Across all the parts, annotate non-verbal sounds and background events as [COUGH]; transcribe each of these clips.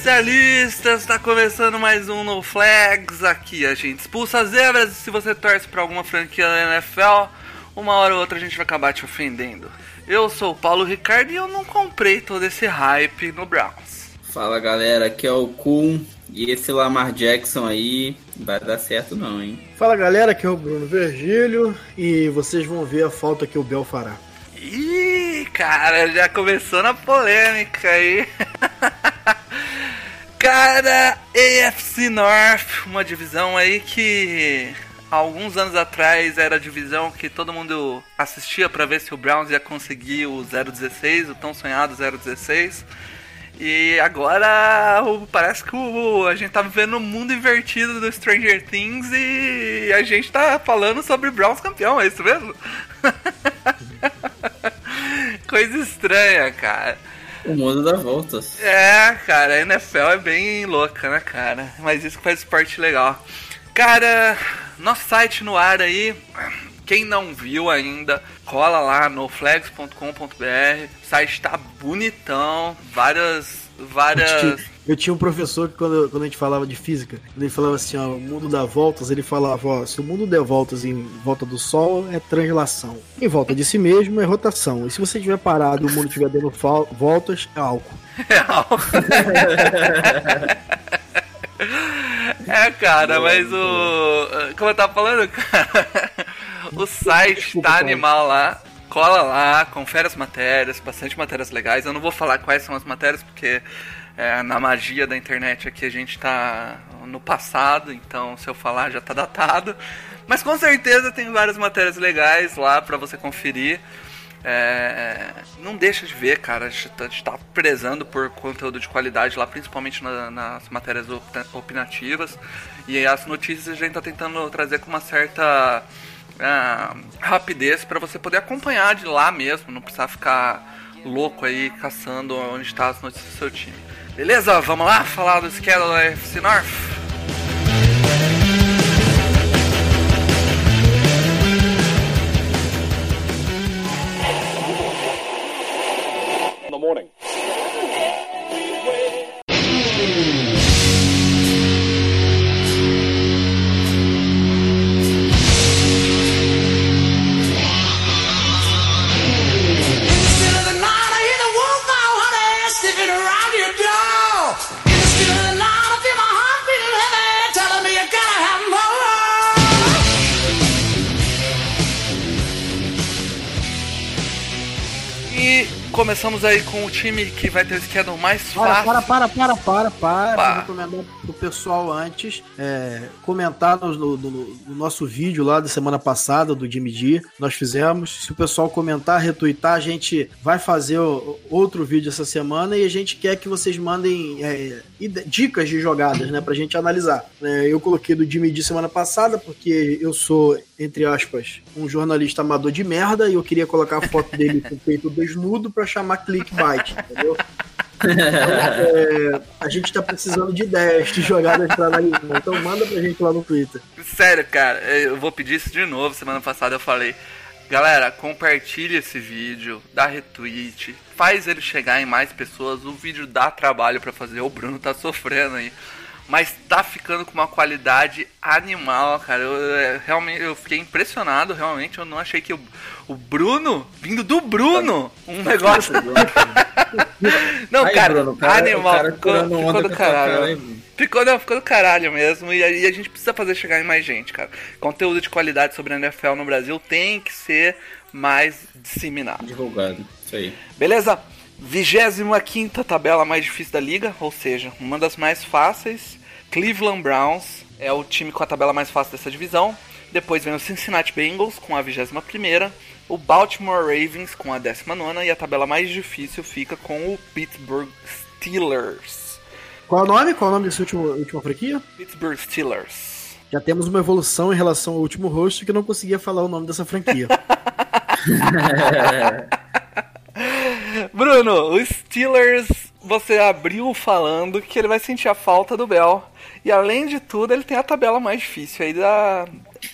Especialistas! Tá começando mais um No Flags. Aqui a gente expulsa as zebras e se você torce pra alguma franquia da NFL, uma hora ou outra a gente vai acabar te ofendendo. Eu sou o Paulo Ricardo e eu não comprei todo esse hype no Browns. Fala galera, aqui é o Kun e esse Lamar Jackson aí vai dar certo não, hein? Fala galera, aqui é o Bruno Virgílio e vocês vão ver a falta que o Bel fará. Ih, cara, já começou na polêmica aí. [LAUGHS] cara, AFC North, uma divisão aí que alguns anos atrás era a divisão que todo mundo assistia pra ver se o Browns ia conseguir o 016, o tão sonhado 016. E agora o- parece que o- a gente tá vivendo um mundo invertido do Stranger Things e a gente tá falando sobre Browns campeão, é isso mesmo? [LAUGHS] Coisa estranha, cara. O mundo dá voltas. É, cara, a NFL é bem louca, né, cara? Mas isso faz esporte legal. Cara, nosso site no ar aí. Quem não viu ainda, cola lá no flags.com.br. O site tá bonitão, várias. Várias. Eu tinha um professor que quando, quando a gente falava de física, ele falava assim, ó, o mundo dá voltas, ele falava, ó, se o mundo der voltas em volta do Sol, é translação. Em volta de si mesmo é rotação. E se você estiver parado e o mundo estiver dando voltas, é álcool. É, [LAUGHS] cara, mas o. Como eu tava falando, cara, [LAUGHS] o site Desculpa, tá animal lá. Cola lá, confere as matérias, bastante matérias legais. Eu não vou falar quais são as matérias, porque é, na magia da internet aqui a gente tá no passado, então se eu falar já tá datado. Mas com certeza tem várias matérias legais lá pra você conferir. É, não deixa de ver, cara. A gente tá- gente tá prezando por conteúdo de qualidade lá, principalmente na- nas matérias opinativas. E as notícias a gente tá tentando trazer com uma certa ah, rapidez para você poder acompanhar de lá mesmo, não precisar ficar louco aí caçando onde está as notícias do seu time. Beleza? Vamos lá falar do schedule da FC North? in morning. E começamos aí com o time que vai ter o schedule mais Para, fácil. para, para, para, para, para. Vou recomendar pro pessoal antes é, comentar no, no- no- no nosso vídeo lá da semana passada, do Jimmy D. Nós fizemos. Se o pessoal comentar, retweetar, a gente vai fazer outro vídeo essa semana e a gente quer que vocês mandem é, dicas de jogadas, né, pra gente analisar. É, eu coloquei do Jimmy D semana passada porque eu sou, entre aspas, um jornalista amador de merda e eu queria colocar a foto dele com o peito desnudo pra chamar clickbait, entendeu? É, a gente tá precisando de ideias de jogadas pra analisar. Então manda pra gente lá no Twitter. Sério, cara, eu vou pedir isso de novo. Semana passada eu falei. Galera, compartilhe esse vídeo, dá retweet, faz ele chegar em mais pessoas. O vídeo dá trabalho pra fazer, o Bruno tá sofrendo aí. Mas tá ficando com uma qualidade animal, cara. Eu, é, realmente, eu fiquei impressionado, realmente. Eu não achei que o, o Bruno, vindo do Bruno, um negócio. [LAUGHS] Não, Aí, cara, Bruno, cara- animal, cara ficou, ficou do a caralho. Ficou, não, ficou do caralho mesmo. E, aí a gente precisa fazer chegar em mais gente, cara. Conteúdo de qualidade sobre a NFL no Brasil tem que ser mais disseminado. Divulgado. Isso aí. Beleza? 25 tabela mais difícil da liga, ou seja, uma das mais fáceis. Cleveland Browns é o time com a tabela mais fácil dessa divisão. Depois vem o Cincinnati Bengals com a 21 o Baltimore Ravens com a 19 e a tabela mais difícil fica com o Pittsburgh Steelers. Qual é o nome? Qual é o nome dessa última, última franquia? Pittsburgh Steelers. Já temos uma evolução em relação ao último host que não conseguia falar o nome dessa franquia. [LAUGHS] Bruno, o Steelers, você abriu falando que ele vai sentir a falta do Bell. E além de tudo, ele tem a tabela mais difícil aí da,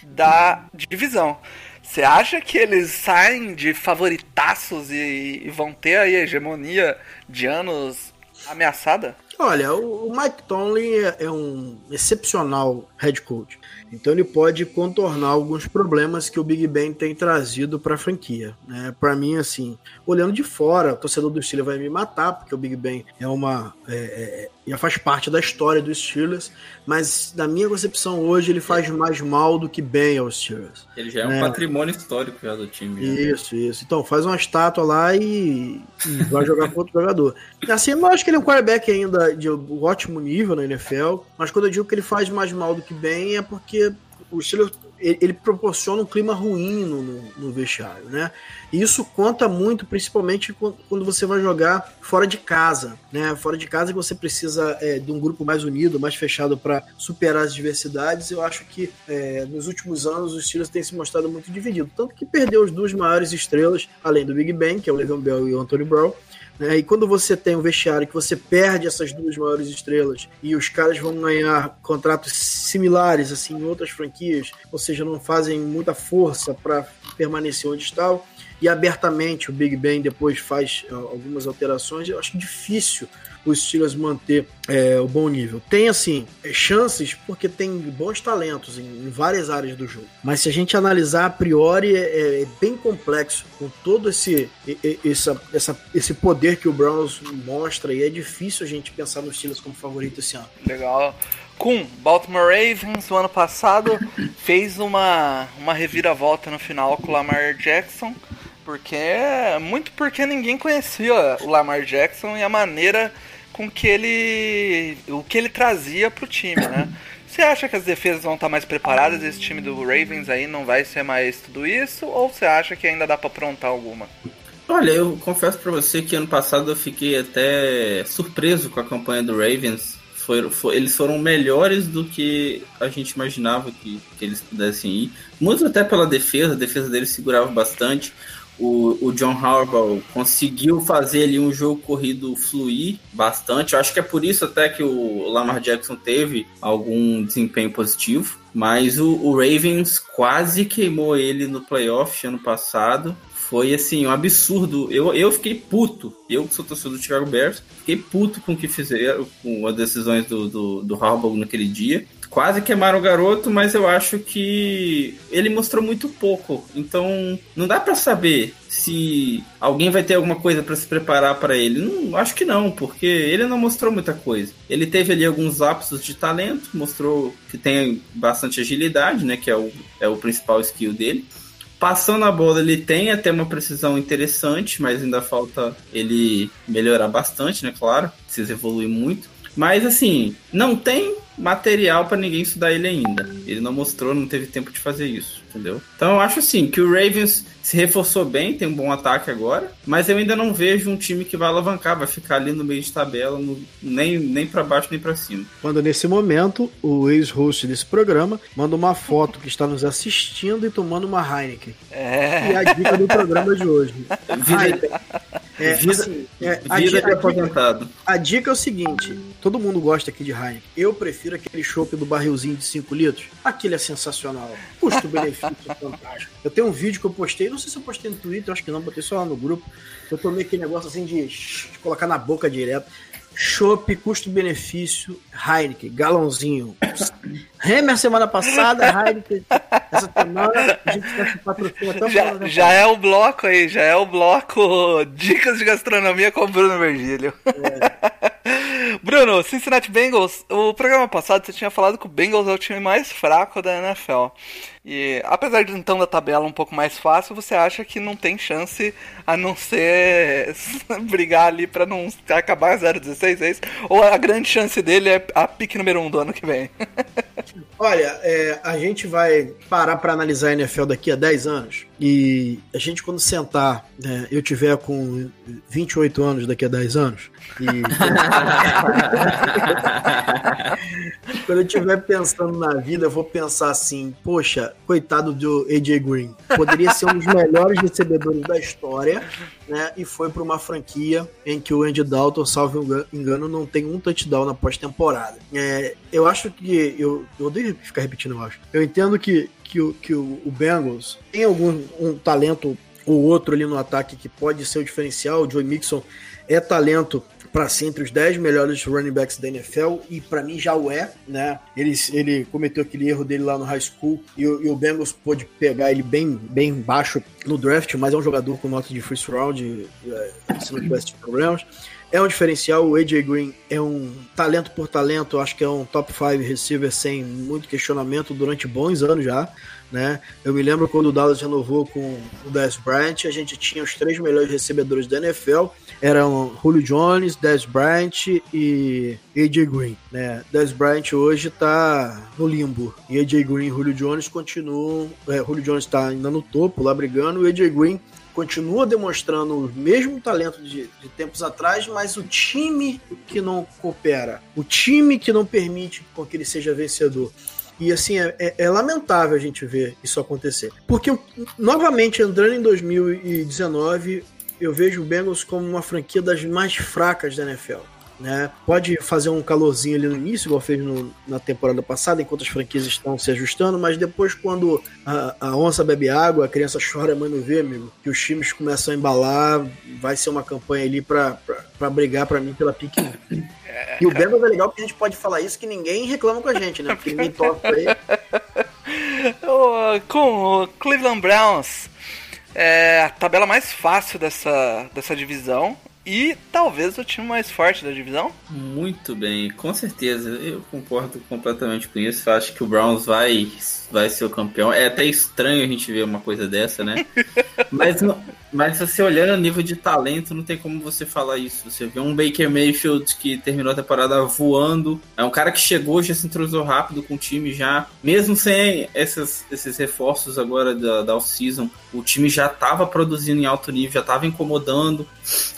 da divisão. Você acha que eles saem de favoritaços e, e vão ter aí a hegemonia de anos ameaçada? Olha, o Mike Tomlin é, é um excepcional head coach. Então ele pode contornar alguns problemas que o Big Ben tem trazido para a franquia. Né? Para mim, assim, olhando de fora, o torcedor do Steelers vai me matar, porque o Big Ben é uma. É, é, já faz parte da história dos Steelers, mas na minha concepção hoje ele faz mais mal do que bem aos Steelers. Ele já é um né? patrimônio histórico já do time. né? Isso, isso. Então, faz uma estátua lá e, e vai jogar [LAUGHS] com outro jogador. Assim, eu acho que ele é um quarterback ainda de ótimo nível na NFL, mas quando eu digo que ele faz mais mal do que bem, é porque o Steelers ele, ele proporciona um clima ruim no, no, no vestiário, né? E isso conta muito, principalmente quando você vai jogar fora de casa, né? Fora de casa que você precisa é, de um grupo mais unido, mais fechado para superar as diversidades. Eu acho que é, nos últimos anos os Steelers têm se mostrado muito dividido, tanto que perdeu as duas maiores estrelas, além do Big Ben, que é o Le'Veon Bell e o Anthony Brown. Né? E quando você tem um vestiário que você perde essas duas maiores estrelas e os caras vão ganhar contratos similares assim em outras franquias, ou seja, não fazem muita força para permanecer onde estão, e abertamente o Big Ben depois faz uh, algumas alterações, eu acho difícil os Steelers manter é, o bom nível. Tem, assim, é, chances porque tem bons talentos em, em, várias áreas do jogo. Mas se a gente analisar a priori, é, é bem complexo com todo esse, essa, essa, esse poder que o Browns mostra e é difícil a gente pensar nos Steelers como favorito esse ano. Legal. Com Baltimore Ravens, o ano passado, [COUGHS] fez uma, uma reviravolta no final com o Lamar Jackson. Porque muito porque ninguém conhecia o Lamar Jackson e a maneira com que ele. o que ele trazia pro time, né? Você acha que as defesas vão estar mais preparadas? Esse time do Ravens aí não vai ser mais tudo isso? Ou você acha que ainda dá para aprontar alguma? Olha, eu confesso para você que ano passado eu fiquei até surpreso com a campanha do Ravens. Foi, foi, eles foram melhores do que a gente imaginava que, que eles pudessem ir. Muito até pela defesa, a defesa deles segurava bastante o, o John Harbaugh conseguiu fazer ali um jogo corrido fluir bastante. Eu acho que é por isso até que o Lamar Jackson teve algum desempenho positivo. Mas o, o Ravens quase queimou ele no playoff ano passado. Foi assim, um absurdo. Eu, eu fiquei puto. Eu que sou torcedor do Chicago Bears, fiquei puto com o que fizeram, com as decisões do, do, do Harbaugh naquele dia quase queimaram o garoto, mas eu acho que ele mostrou muito pouco. Então, não dá para saber se alguém vai ter alguma coisa para se preparar para ele. Não, acho que não, porque ele não mostrou muita coisa. Ele teve ali alguns lapsos de talento, mostrou que tem bastante agilidade, né, que é o, é o principal skill dele. Passando a bola, ele tem até uma precisão interessante, mas ainda falta ele melhorar bastante, né? Claro, precisa evoluir muito. Mas assim, não tem material para ninguém estudar ele ainda. Ele não mostrou, não teve tempo de fazer isso, entendeu? Então eu acho assim que o Ravens se reforçou bem, tem um bom ataque agora, mas eu ainda não vejo um time que vai alavancar, vai ficar ali no meio de tabela, no, nem, nem para baixo nem para cima. Quando nesse momento o ex-host desse programa manda uma foto que está nos assistindo e tomando uma Heineken. É. E a dica do programa de hoje. É, vida, assim, é, a, vida de a aposentado. a dica é o seguinte: todo mundo gosta aqui de Heineken. Eu prefiro aquele chopp do barrilzinho de 5 litros. Aquele é sensacional. Custo-benefício é [LAUGHS] fantástico. Eu tenho um vídeo que eu postei, não sei se eu postei no Twitter, acho que não, botei só lá no grupo. Eu tomei aquele negócio assim de, de colocar na boca direto. Chopp, custo-benefício, Heineken, galãozinho. Hammer semana passada, Heineken. Essa semana a gente tá se patrocina o Já, já é o bloco aí, já é o bloco Dicas de Gastronomia com o Bruno Virgílio. [LAUGHS] Bruno, Cincinnati Bengals, o programa passado você tinha falado que o Bengals é o time mais fraco da NFL. E apesar de então da tabela um pouco mais fácil, você acha que não tem chance a não ser [LAUGHS] brigar ali pra não acabar 0-16, é isso? Ou a grande chance dele é a pique número 1 um do ano que vem? [LAUGHS] Olha, é, a gente vai parar para analisar a NFL daqui a 10 anos e a gente quando sentar, né, eu tiver com 28 anos daqui a 10 anos e [LAUGHS] quando eu estiver pensando na vida, eu vou pensar assim, poxa, coitado do AJ Green, poderia ser um dos melhores recebedores da história, né? E foi para uma franquia em que o Andy Dalton, salvo engano, não tem um touchdown na pós-temporada. É, eu acho que eu, eu odeio ficar repetindo, eu acho. Eu entendo que que o, que o, o Bengals tem algum um talento ou outro ali no ataque que pode ser o diferencial. O Joey Mixon é talento para ser entre os 10 melhores running backs da NFL e para mim já o é, né? Ele, ele cometeu aquele erro dele lá no high school e, o, e o Bengals pôde pegar ele bem, bem baixo no draft, mas é um jogador com nota de first round, é, se não tivesse problemas. É um diferencial, o AJ Green é um talento por talento, acho que é um top 5 receiver sem muito questionamento durante bons anos já. Né? Eu me lembro quando o Dallas renovou com o Dez Bryant, a gente tinha os três melhores recebedores da NFL, eram Julio Jones, Dez Bryant e AJ Green, né? Dez Bryant hoje tá no limbo e AJ Green e Julio Jones continuam, é, Julio Jones tá ainda no topo lá brigando e AJ Green continua demonstrando o mesmo talento de, de, tempos atrás, mas o time que não coopera, o time que não permite com que ele seja vencedor. E assim, é, é, é, lamentável a gente ver isso acontecer. Porque, novamente, entrando em 2019, eu vejo o Bengals como uma franquia das mais fracas da NFL. Né? Pode fazer um calorzinho ali no início, igual fez no, na temporada passada, enquanto as franquias estão se ajustando, mas depois, quando a, a onça bebe água, a criança chora, a mãe não vê, amigo, que os times começam a embalar, vai ser uma campanha ali para brigar para mim pela pique. É, e o Bengals é legal porque a gente pode falar isso que ninguém reclama com a gente, né? Porque ninguém toca pra ele. [LAUGHS] com o Cleveland Browns, é a tabela mais fácil dessa, dessa divisão e talvez o time mais forte da divisão. Muito bem, com certeza. Eu concordo completamente com isso. Eu acho que o Browns vai, vai ser o campeão. É até estranho a gente ver uma coisa dessa, né? [LAUGHS] Mas mas você olhando o nível de talento, não tem como você falar isso. Você vê um Baker Mayfield que terminou a temporada voando. É um cara que chegou, já se entrosou rápido com o time já. Mesmo sem esses, esses reforços agora da, da off-season, o time já estava produzindo em alto nível, já estava incomodando.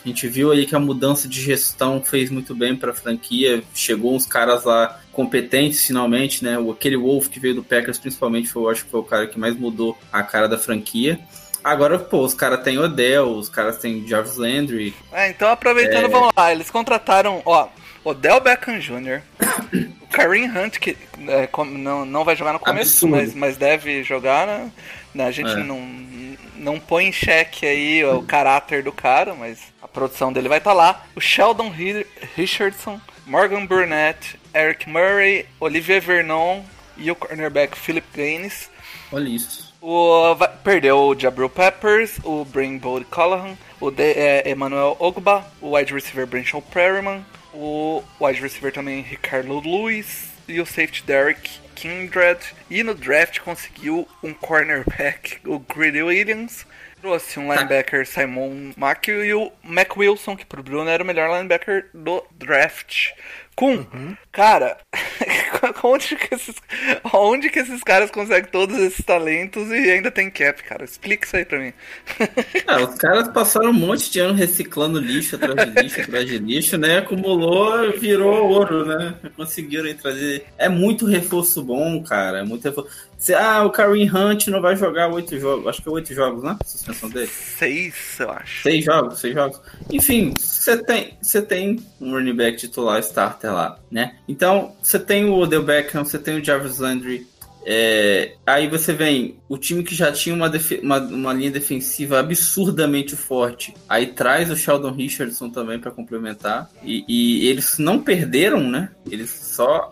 A gente viu aí que a mudança de gestão fez muito bem para a franquia. Chegou uns caras lá competentes finalmente, né? Aquele Wolf que veio do Packers, principalmente, foi, eu acho que foi o cara que mais mudou a cara da franquia. Agora, pô, os caras têm Odell, os caras têm Jarvis Landry. É, então aproveitando, é... vamos lá. Eles contrataram, ó, Odell Beckham Jr., o [COUGHS] Kareem Hunt, que é, não, não vai jogar no começo, mas, mas deve jogar, né? A gente é. não, não põe em xeque aí o caráter do cara, mas a produção dele vai estar tá lá. O Sheldon Richardson, Morgan Burnett, Eric Murray, Olivier Vernon e o cornerback Philip Gaines. Olha isso. O, perdeu o Jabril Peppers, o Brain Bold Callahan, o de, é, Emmanuel Ogba, o wide receiver Branchel Perryman, o wide receiver também Ricardo Lewis e o safety Derek Kindred. E no draft conseguiu um cornerback, o Grady Williams. Trouxe um linebacker Simon Mack e o Mac Wilson, que pro Bruno era o melhor linebacker do draft. Com, uhum. cara, [LAUGHS] onde que, esses, onde que esses caras conseguem todos esses talentos e ainda tem cap, cara? Explica isso aí pra mim. Ah, os caras passaram um monte de ano reciclando lixo atrás de lixo atrás de lixo, né? Acumulou, virou ouro, né? Conseguiram trazer. É muito reforço bom, cara. É muito reforço. Ah, o Kareem Hunt não vai jogar oito jogos. Acho que é oito jogos, né? A suspensão dele. Seis, eu acho. Seis jogos, seis jogos. Enfim, você tem, você tem um running back titular starter lá, né? Então, você tem o Odell Beckham, você tem o Jarvis Landry. É, aí você vem o time que já tinha uma, uma, uma, linha defensiva absurdamente forte. Aí traz o Sheldon Richardson também para complementar. E, e, eles não perderam, né? Eles só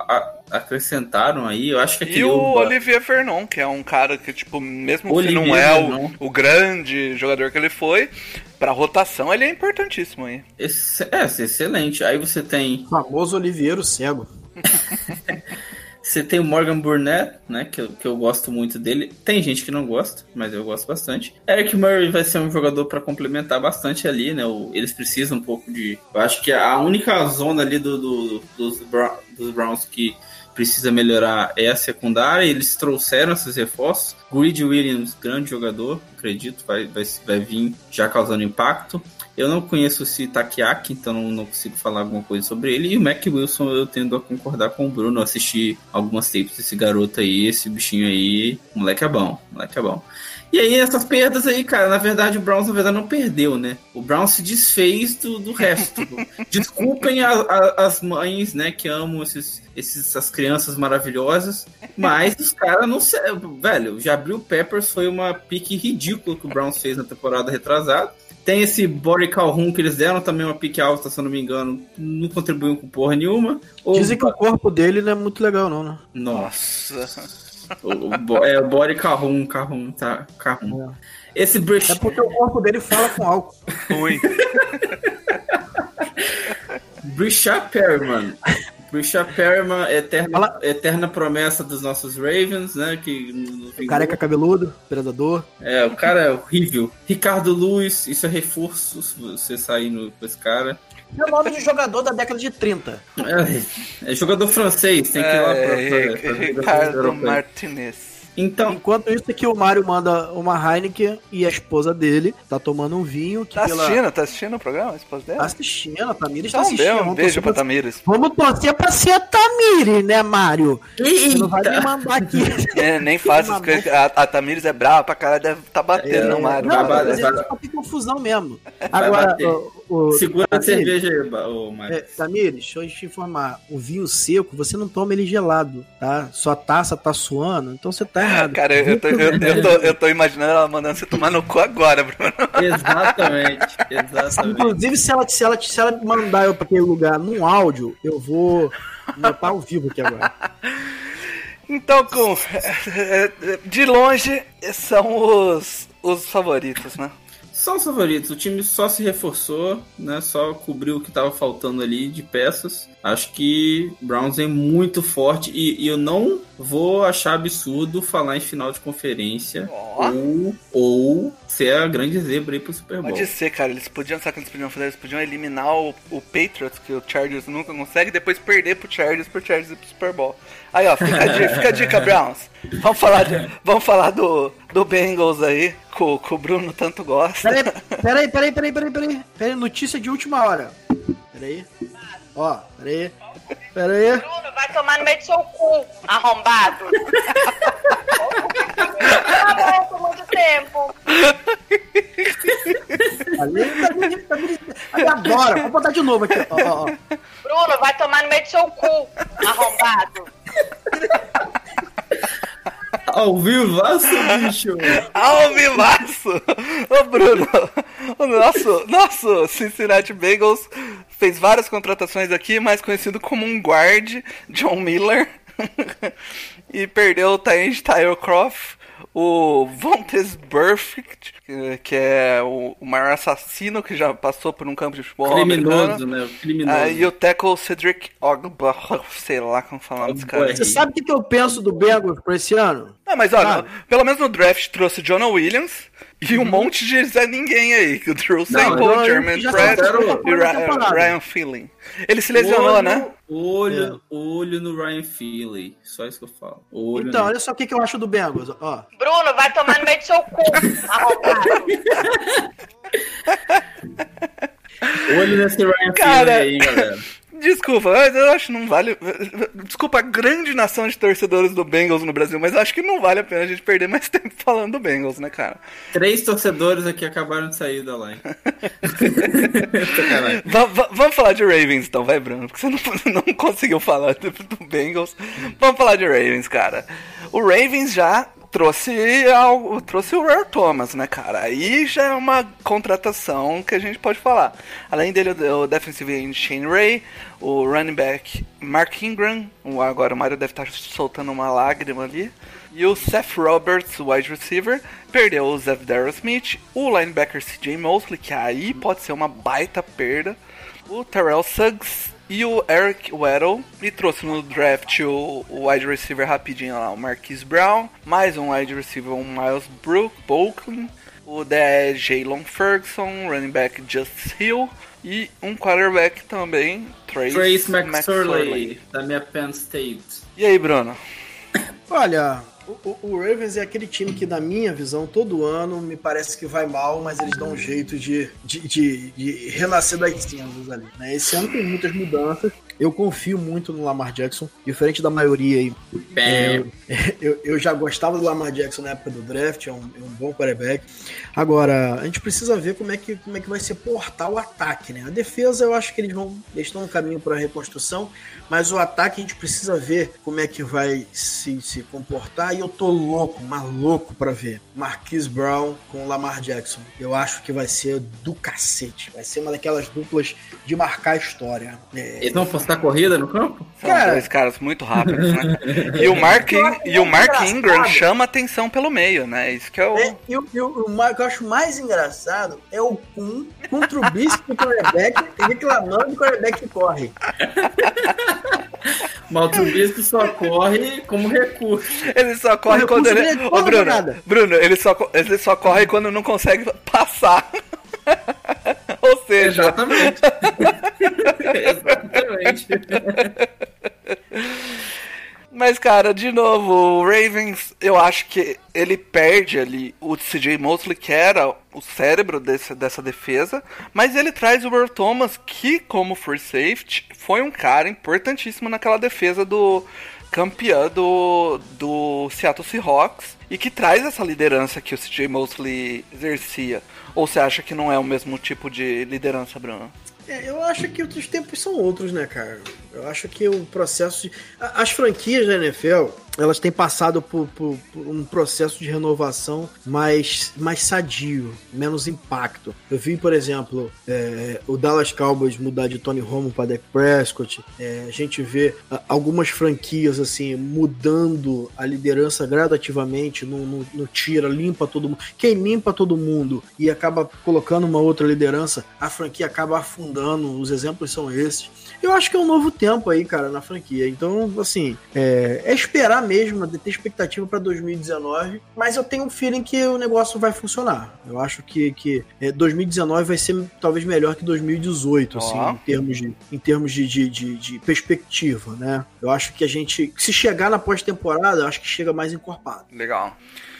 acrescentaram aí, eu acho que E o Olivier Vernon, que é um cara que, tipo, mesmo Olivier que não é o, o, grande jogador que ele foi, pra rotação ele é importantíssimo aí. Esse, é, excelente. Aí você tem. O famoso Oliveiro cego. [LAUGHS] Você tem o Morgan Burnett, né? Que eu, que eu gosto muito dele. Tem gente que não gosta, mas eu gosto bastante. Eric Murray vai ser um jogador para complementar bastante ali, né? O, eles precisam um pouco de. Eu acho que a única zona ali do, do dos, dos Browns que precisa melhorar é a secundária. Eles trouxeram esses reforços. Greed Williams, grande jogador, acredito, vai, vai, vai vir já causando impacto. Eu não conheço esse Takiaki, então não, não, consigo falar alguma coisa sobre ele. E o Mac Wilson eu tendo a concordar com o Bruno. Assisti algumas tapes desse garoto aí, esse bichinho aí. O moleque é bom, o moleque é bom. E aí, essas perdas aí, cara, na verdade o Browns, na verdade, não perdeu, né? O Browns se desfez do, do resto. [LAUGHS] Desculpem a, a, as mães, né, que amam esses, esses, essas crianças maravilhosas, mas os caras não sei, Velho, já abriu Peppers foi uma pique ridícula que o Browns fez na temporada retrasada. Tem esse Body Calhoun que eles deram também uma pique alta, se eu não me engano. Não contribuiu com porra nenhuma. Dizem que o corpo dele não é muito legal, não, né? Nossa. O, é o body carrum, carrum, tá? Carrum. É. Esse Brish... É porque o corpo dele fala com álcool. Ruim. [LAUGHS] Brishard Perryman. Richard Perryman, eterna, eterna promessa dos nossos Ravens, né? Que Careca cabeludo, predador. É, o cara é horrível. Ricardo Luiz, isso é reforço se você sair no, com esse cara. É o nome de jogador da década de 30. É, é jogador francês, tem que ir lá pra. pra, pra, pra Ricardo Martinez. Então, Enquanto isso aqui o Mário manda uma Heineken e a esposa dele tá tomando um vinho. Que tá pela... assistindo? Tá assistindo o programa? A esposa dela? Tá assistindo, a Tamires tá assistindo. Um beijo pra Tamires. Vamos torcer pra ser a Tamires, né, Mário? Você não vai me mandar aqui. [LAUGHS] É, nem faz isso, a, a Tamires é brava pra caralho, deve tá batendo é, no Mário. Não, vai, vai, vai. ter confusão mesmo. Agora, o, Segura a cerveja aí, ô é, Tamires, deixa eu te informar. O vinho seco, você não toma ele gelado, tá? Sua taça tá suando, então você tá errado. Cara, eu tô, eu, eu, tô, eu tô imaginando ela mandando você tomar no cu agora, Bruno. [LAUGHS] Exatamente, exatamente. Inclusive, se ela, se, ela, se ela mandar eu pra aquele lugar num áudio, eu vou notar ao vivo aqui agora. Então, com de longe, são os, os favoritos, né? São os favoritos. O time só se reforçou, né? Só cobriu o que estava faltando ali de peças. Acho que Browns é muito forte e, e, eu não vou achar absurdo falar em final de conferência oh. ou, ou ser a grande zebra aí pro Super Bowl. Pode ser, cara. Eles podiam, sabe o que eles podiam fazer? Eles podiam eliminar o, o Patriots, que o Chargers nunca consegue, e depois perder pro Chargers, pro Chargers ir pro Super Bowl. Aí, ó, fica a dica, fica a dica Browns. Vamos falar, de, vamos falar do, do Bengals aí, que, que o Bruno tanto gosta. [LAUGHS] Peraí, peraí, peraí, peraí, peraí. Peraí, notícia de última hora. Peraí. Ó, peraí. Peraí. Bruno, vai tomar no meio do seu cu, arrombado. Tá bom, muito tempo. Ali, vou botar de novo aqui. Ó, ó. Bruno, vai tomar no meio do seu cu, arrombado. Ao vivaço, bicho! [LAUGHS] Ao vivaço! Ô, Bruno, o nosso, nosso Cincinnati Bengals fez várias contratações aqui, mais conhecido como um guard, John Miller. [LAUGHS] e perdeu o Tyrande Tyler Croft o Vontes Burfict, que é o, maior assassino que já passou por um campo de futebol Criminoso, americano. né? Criminoso. Ah, e o tackle Cedric Ogba, [LAUGHS] sei lá como falar desse cara. Você sabe o que eu penso do Bengals pra esse ano? Ah, mas olha, pelo menos no draft trouxe Jonah Williams e um uhum. monte de Zé Ninguém aí. Que o Drew Sample, German Pratt e Ryan, Ryan Feeling. Ele se lesionou, olho, né? Olho, é. olho no Ryan Feely. Só isso que eu falo. Olho então, olha só o que, que eu acho do Bengals. Ó. Bruno, vai tomar no meio do seu cu, [LAUGHS] Olho nesse Ryan Feely aí, galera. Desculpa, mas eu acho que não vale. Desculpa a grande nação de torcedores do Bengals no Brasil, mas acho que não vale a pena a gente perder mais [LAUGHS] tempo falando do Bengals, né, cara? Três torcedores aqui acabaram de sair da live. [LAUGHS] vamos falar de Ravens então, vai, Bruno, porque você não, [LAUGHS] não conseguiu falar do, do Bengals. Vamos falar de Ravens, cara. O Ravens já trouxe, ao, trouxe o Rare Thomas, né, cara? Aí já é uma contratação que a gente pode falar. Além dele, o defensive end Shane Ray, o running back Mark Ingram, agora o Mario deve estar soltando uma lágrima ali. E o Seth Roberts, wide receiver, perdeu o Zev Smith, o linebacker CJ Mosley, que aí pode ser uma baita perda, o Terrell Suggs e o Eric Weddle e trouxe no draft o, o, wide receiver rapidinho lá, o Marquise Brown, mais um wide receiver, o Miles Brook, Bolklin, O DE Jalen Ferguson, running back Justice Hill e um quarterback também, Trace, Trace McSorley. McSorley, da minha Penn State. E aí, Bruno? Olha, o, o- Ravens é aquele time que, na minha visão, todo ano me parece que vai mal, mas eles dão um jeito de, de, de- de renascer das cinzas ali. Né? Esse ano tem muitas mudanças. Eu confio muito no Lamar Jackson, diferente da maioria aí. É, [LAUGHS] Eu, eu já gostava do Lamar Jackson na época do draft, é um, é um bom quarterback. Agora, a gente precisa ver como é, que, como é que vai se portar o ataque, né? A defesa, eu acho que eles vão eles estão no caminho para a reconstrução, mas o ataque a gente precisa ver como é que vai se, se comportar. E eu tô louco, maluco para ver Marquise Brown com Lamar Jackson. Eu acho que vai ser do cacete. Vai ser uma daquelas duplas de marcar a história. É, eles vão postar corrida no campo? São Cara- dois caras muito rápidos, né? E o Mark, e o Mark. Ingram chama atenção pelo meio, né? Isso que é o. É, e o, e o- o que eu acho mais engraçado é o Kun contra o Bispo do quarterback reclamando do quarterback que corre. [LAUGHS] Mas o Trubisky só corre como recurso. Ele só corre O quando ele. dele é Ô, Bruno. Bruno, ele só, ele só corre quando não consegue [LAUGHS] passar. [LAUGHS] Ou seja, Exatamente. [LAUGHS] Exatamente. Mas, cara, de novo, o Ravens, eu acho que ele perde ali o CJ Mosley, que era o cérebro desse, dessa defesa, mas ele traz o Earl Thomas, que, como free safety, foi um cara importantíssimo naquela defesa do campeão do, do Seattle Seahawks e que traz essa liderança que o CJ Mosley exercia. Ou você acha que não é o mesmo tipo de liderança, Bruno? É, eu acho que os tempos são outros, né, cara? Eu acho que o processo de. As franquias da NFL, elas têm passado por, por- por um processo de renovação mais, mais sadio, menos impacto. Eu vi, por exemplo, é, o Dallas Cowboys mudar de Tony Romo para Dak Prescott. É, a gente vê algumas franquias assim mudando a liderança gradativamente, não tira, limpa todo mundo. Quem limpa todo mundo e acaba colocando uma outra liderança, a franquia acaba afundando. Os exemplos são esses. Eu acho que é um novo tempo aí, cara, na franquia. Então, assim, é, é esperar mesmo, ter expectativa para 2019, mas eu tenho um feeling que o negócio vai funcionar. Eu acho que, que é, 2019 vai ser talvez melhor que 2018, assim, Ó. em termos, de, em termos de, de, de- de perspectiva, né? Eu acho que a gente, se chegar na pós-temporada, eu acho que chega mais encorpado. Legal.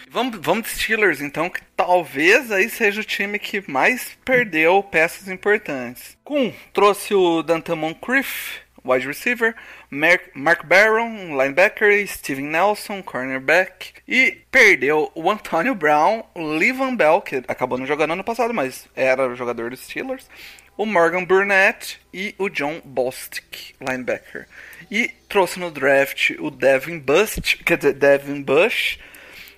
Vamos, vamos de Steelers, então, que talvez aí seja o time que mais perdeu peças importantes. Com trouxe o Danton Moncrief, wide receiver, Mark, Mark Barron, linebacker, Steven Nelson, cornerback, e perdeu o Antonio Brown, o Levan Bell, que acabou não jogando ano passado, mas era jogador dos Steelers, o Morgan Burnett e o John Bostic, linebacker. E trouxe no draft o Devin quer dizer, Devin Bush,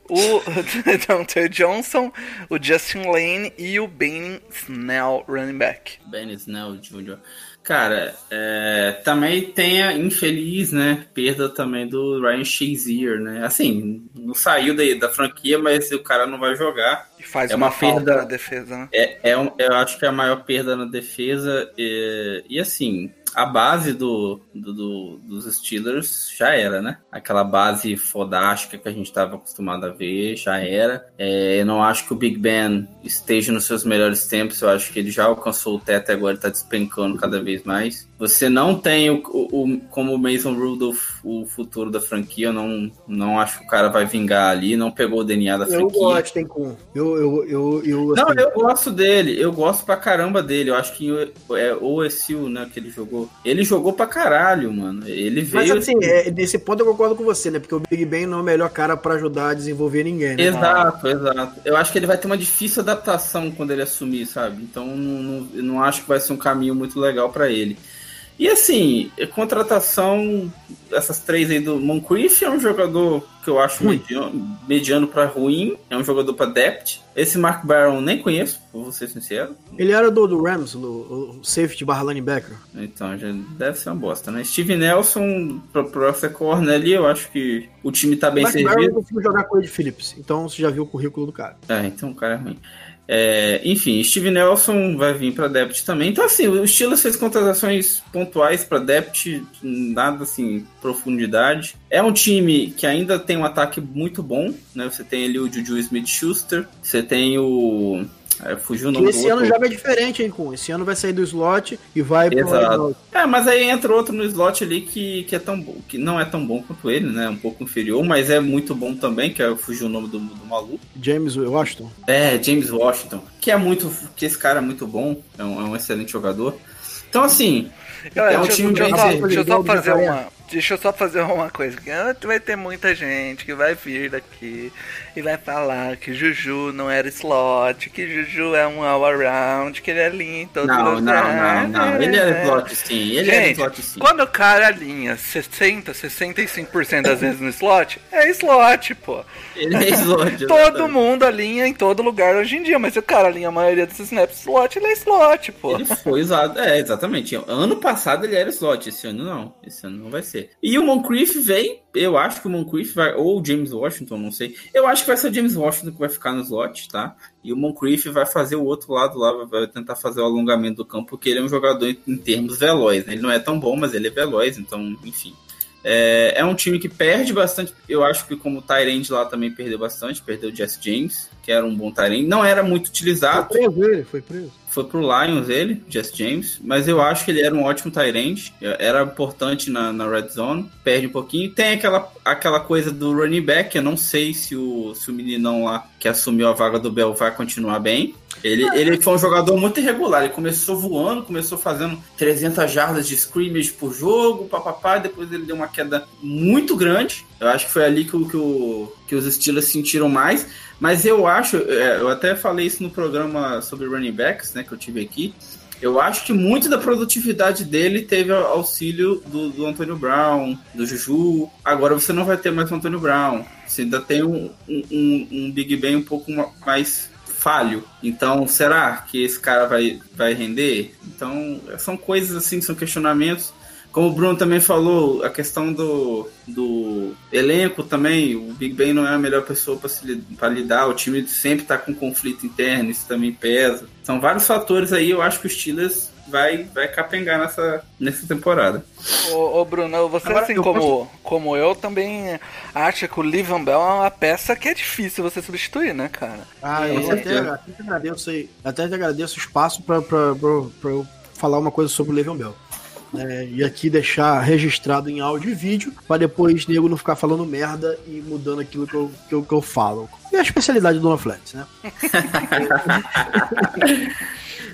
o [LAUGHS] Dante Johnson, o Justin Lane e o Ben Snell, running back. Ben Snell Jr. Cara, é, também tem a infeliz, né, perda também do Ryan Shazier, né? Assim, não saiu da, da franquia, mas o cara não vai jogar. E faz É uma, uma perda- na defesa, né? É, é um- eu acho que é a maior perda na defesa. E, e assim, a base do, do- do- dos Steelers já era, né? Aquela base fodástica que a gente estava acostumado a ver, já era. É, eu não acho que o Big Ben esteja nos seus melhores tempos. Eu acho que ele já alcançou o teto e agora está despencando cada vez mais. Você não tem o, o- como o Mason Rudolph o futuro da franquia. Eu não, não acho que o cara vai vingar ali. Não pegou o DNA da franquia. Eu gosto, tem com. Eu, eu, eu, eu, Não, assim, eu gosto dele, eu gosto pra caramba dele. Eu acho que é o OSU, né, que ele jogou. Ele jogou pra caralho, mano. Ele Mas veio. assim, é, nesse ponto eu concordo com você, né? Porque o Big Ben não é o melhor cara pra ajudar a desenvolver ninguém, né? Exato, exato. Eu acho que ele vai ter uma difícil adaptação quando ele assumir, sabe? Então não, não, não acho que vai ser um caminho muito legal pra ele. E assim, contratação, essas três aí do Moncrief é um jogador que eu acho mediano, mediano para ruim, é um jogador para depth. Esse Mark Barron nem conheço, vou ser sincero. Ele era do, do Rams, o, safety barra linebacker. Então já deve ser uma bosta, né? Steve Nelson, pro, pro essa corner ali, eu acho que o time tá bem Mark Barron eu servido. consigo jogar com ele Phillips, então você já viu o currículo do cara. É, então o cara é ruim. É, enfim, Steve Nelson vai vir para depth também. Então, assim, o Steelers fez contratações pontuais para depth, nada assim, profundidade. É um time que ainda tem um ataque muito bom, né? Você tem ali o Juju Smith-Schuster, você tem o é, fugiu o nome esse ano outro. joga diferente, hein, Kun? Esse ano vai sair do slot e vai pro Exato. É, mas aí entra outro no slot ali que, que é tão bom, que não é tão bom quanto ele, né? Um pouco inferior, mas é muito bom também, que é fugiu o nome do, do maluco. James Washington. É, James Washington, que é muito, que esse cara é muito bom, é um, é um excelente jogador. Então assim, Galera, é um deixa, time deixa eu bem só, deixa eu só fazer uma. Deixa eu só fazer uma coisa. que ah, Vai ter muita gente que vai vir daqui e vai falar que Juju não era slot, que Juju é um all around, que ele é linha em todo Não, lugar. não, não, não. Ele é slot sim, ele é Gente, slot sim. quando o cara alinha 60, 65% das vezes no slot, é slot, pô. Ele é slot. [LAUGHS] Todo mundo alinha em todo lugar hoje em dia, mas se o cara alinha a maioria desses snaps slot, ele é slot, pô. Ele foi usado, é, exatamente. Ano passado ele era slot, esse ano não. Esse ano não vai ser. E o Moncrief vem, eu acho que o Moncrief vai, ou o James Washington, não sei. Eu acho que vai ser o James Washington que vai ficar no slot, tá? E o Moncrief vai fazer o outro lado lá, vai tentar fazer o alongamento do campo, porque ele é um jogador em, termos veloz. né? Ele não é tão bom, mas ele é veloz, então, enfim. É, é um time que perde bastante. Eu acho que como o Tyrande lá também perdeu bastante, perdeu o Jesse James, que era um bom Tyrande. Não era muito utilizado, Foi preso ele, foi preso. Foi pro Lions ele, Jess James, mas eu acho que ele era um ótimo Tyrant, era importante na, na red zone, perde um pouquinho. Tem aquela, aquela coisa do running back, eu não sei se o, se o meninão lá que assumiu a vaga do Bell vai continuar bem. Ele, ele foi um jogador muito irregular, ele começou voando, começou fazendo 300 jardas de scrimmage por jogo, papapá, depois ele deu uma queda muito grande. Eu acho que foi ali que, o- que, o, que os Steelers sentiram mais. Mas eu acho, é, eu até falei isso no programa sobre running backs, né, que eu tive aqui. Eu acho que muito da produtividade dele teve auxílio do, do Antônio Brown, do Juju. Agora você não vai ter mais o Antônio Brown. Você ainda tem um, um, um- Big Ben um pouco ma- mais falho. Então, será que esse cara vai, vai render? Então, são coisas assim, são questionamentos. Como o Bruno também falou, a questão do, do elenco também, o Big Ben não é a melhor pessoa para lidar, o time sempre está com conflito interno, isso também pesa. São vários fatores aí, eu acho que o Steelers vai, vai capengar nessa, nessa temporada. Ô, ô, Bruno, você Agora, assim eu como, posso- como eu também acha que o Livan Bell é uma peça que é difícil você substituir, né, cara? Ah, Com eu até, até te agradeço aí. Até te agradeço o espaço pra eu falar uma coisa sobre o Le'Veon Bell. É, e aqui deixar registrado em áudio e vídeo, pra depois nego não ficar falando merda e mudando aquilo que eu, que eu, que eu falo. É a especialidade do Dona Flex, né? [LAUGHS]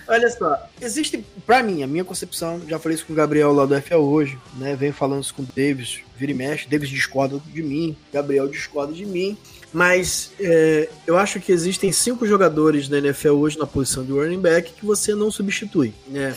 Olha só, existe, pra mim, a minha concepção, já falei isso com o Gabriel lá do FA hoje, né? Venho falando isso com o Davis, vira e mexe, Davis discorda de mim, Gabriel discorda de mim, mas é, eu acho que existem cinco jogadores da NFL hoje na posição de running back que você não substitui, né?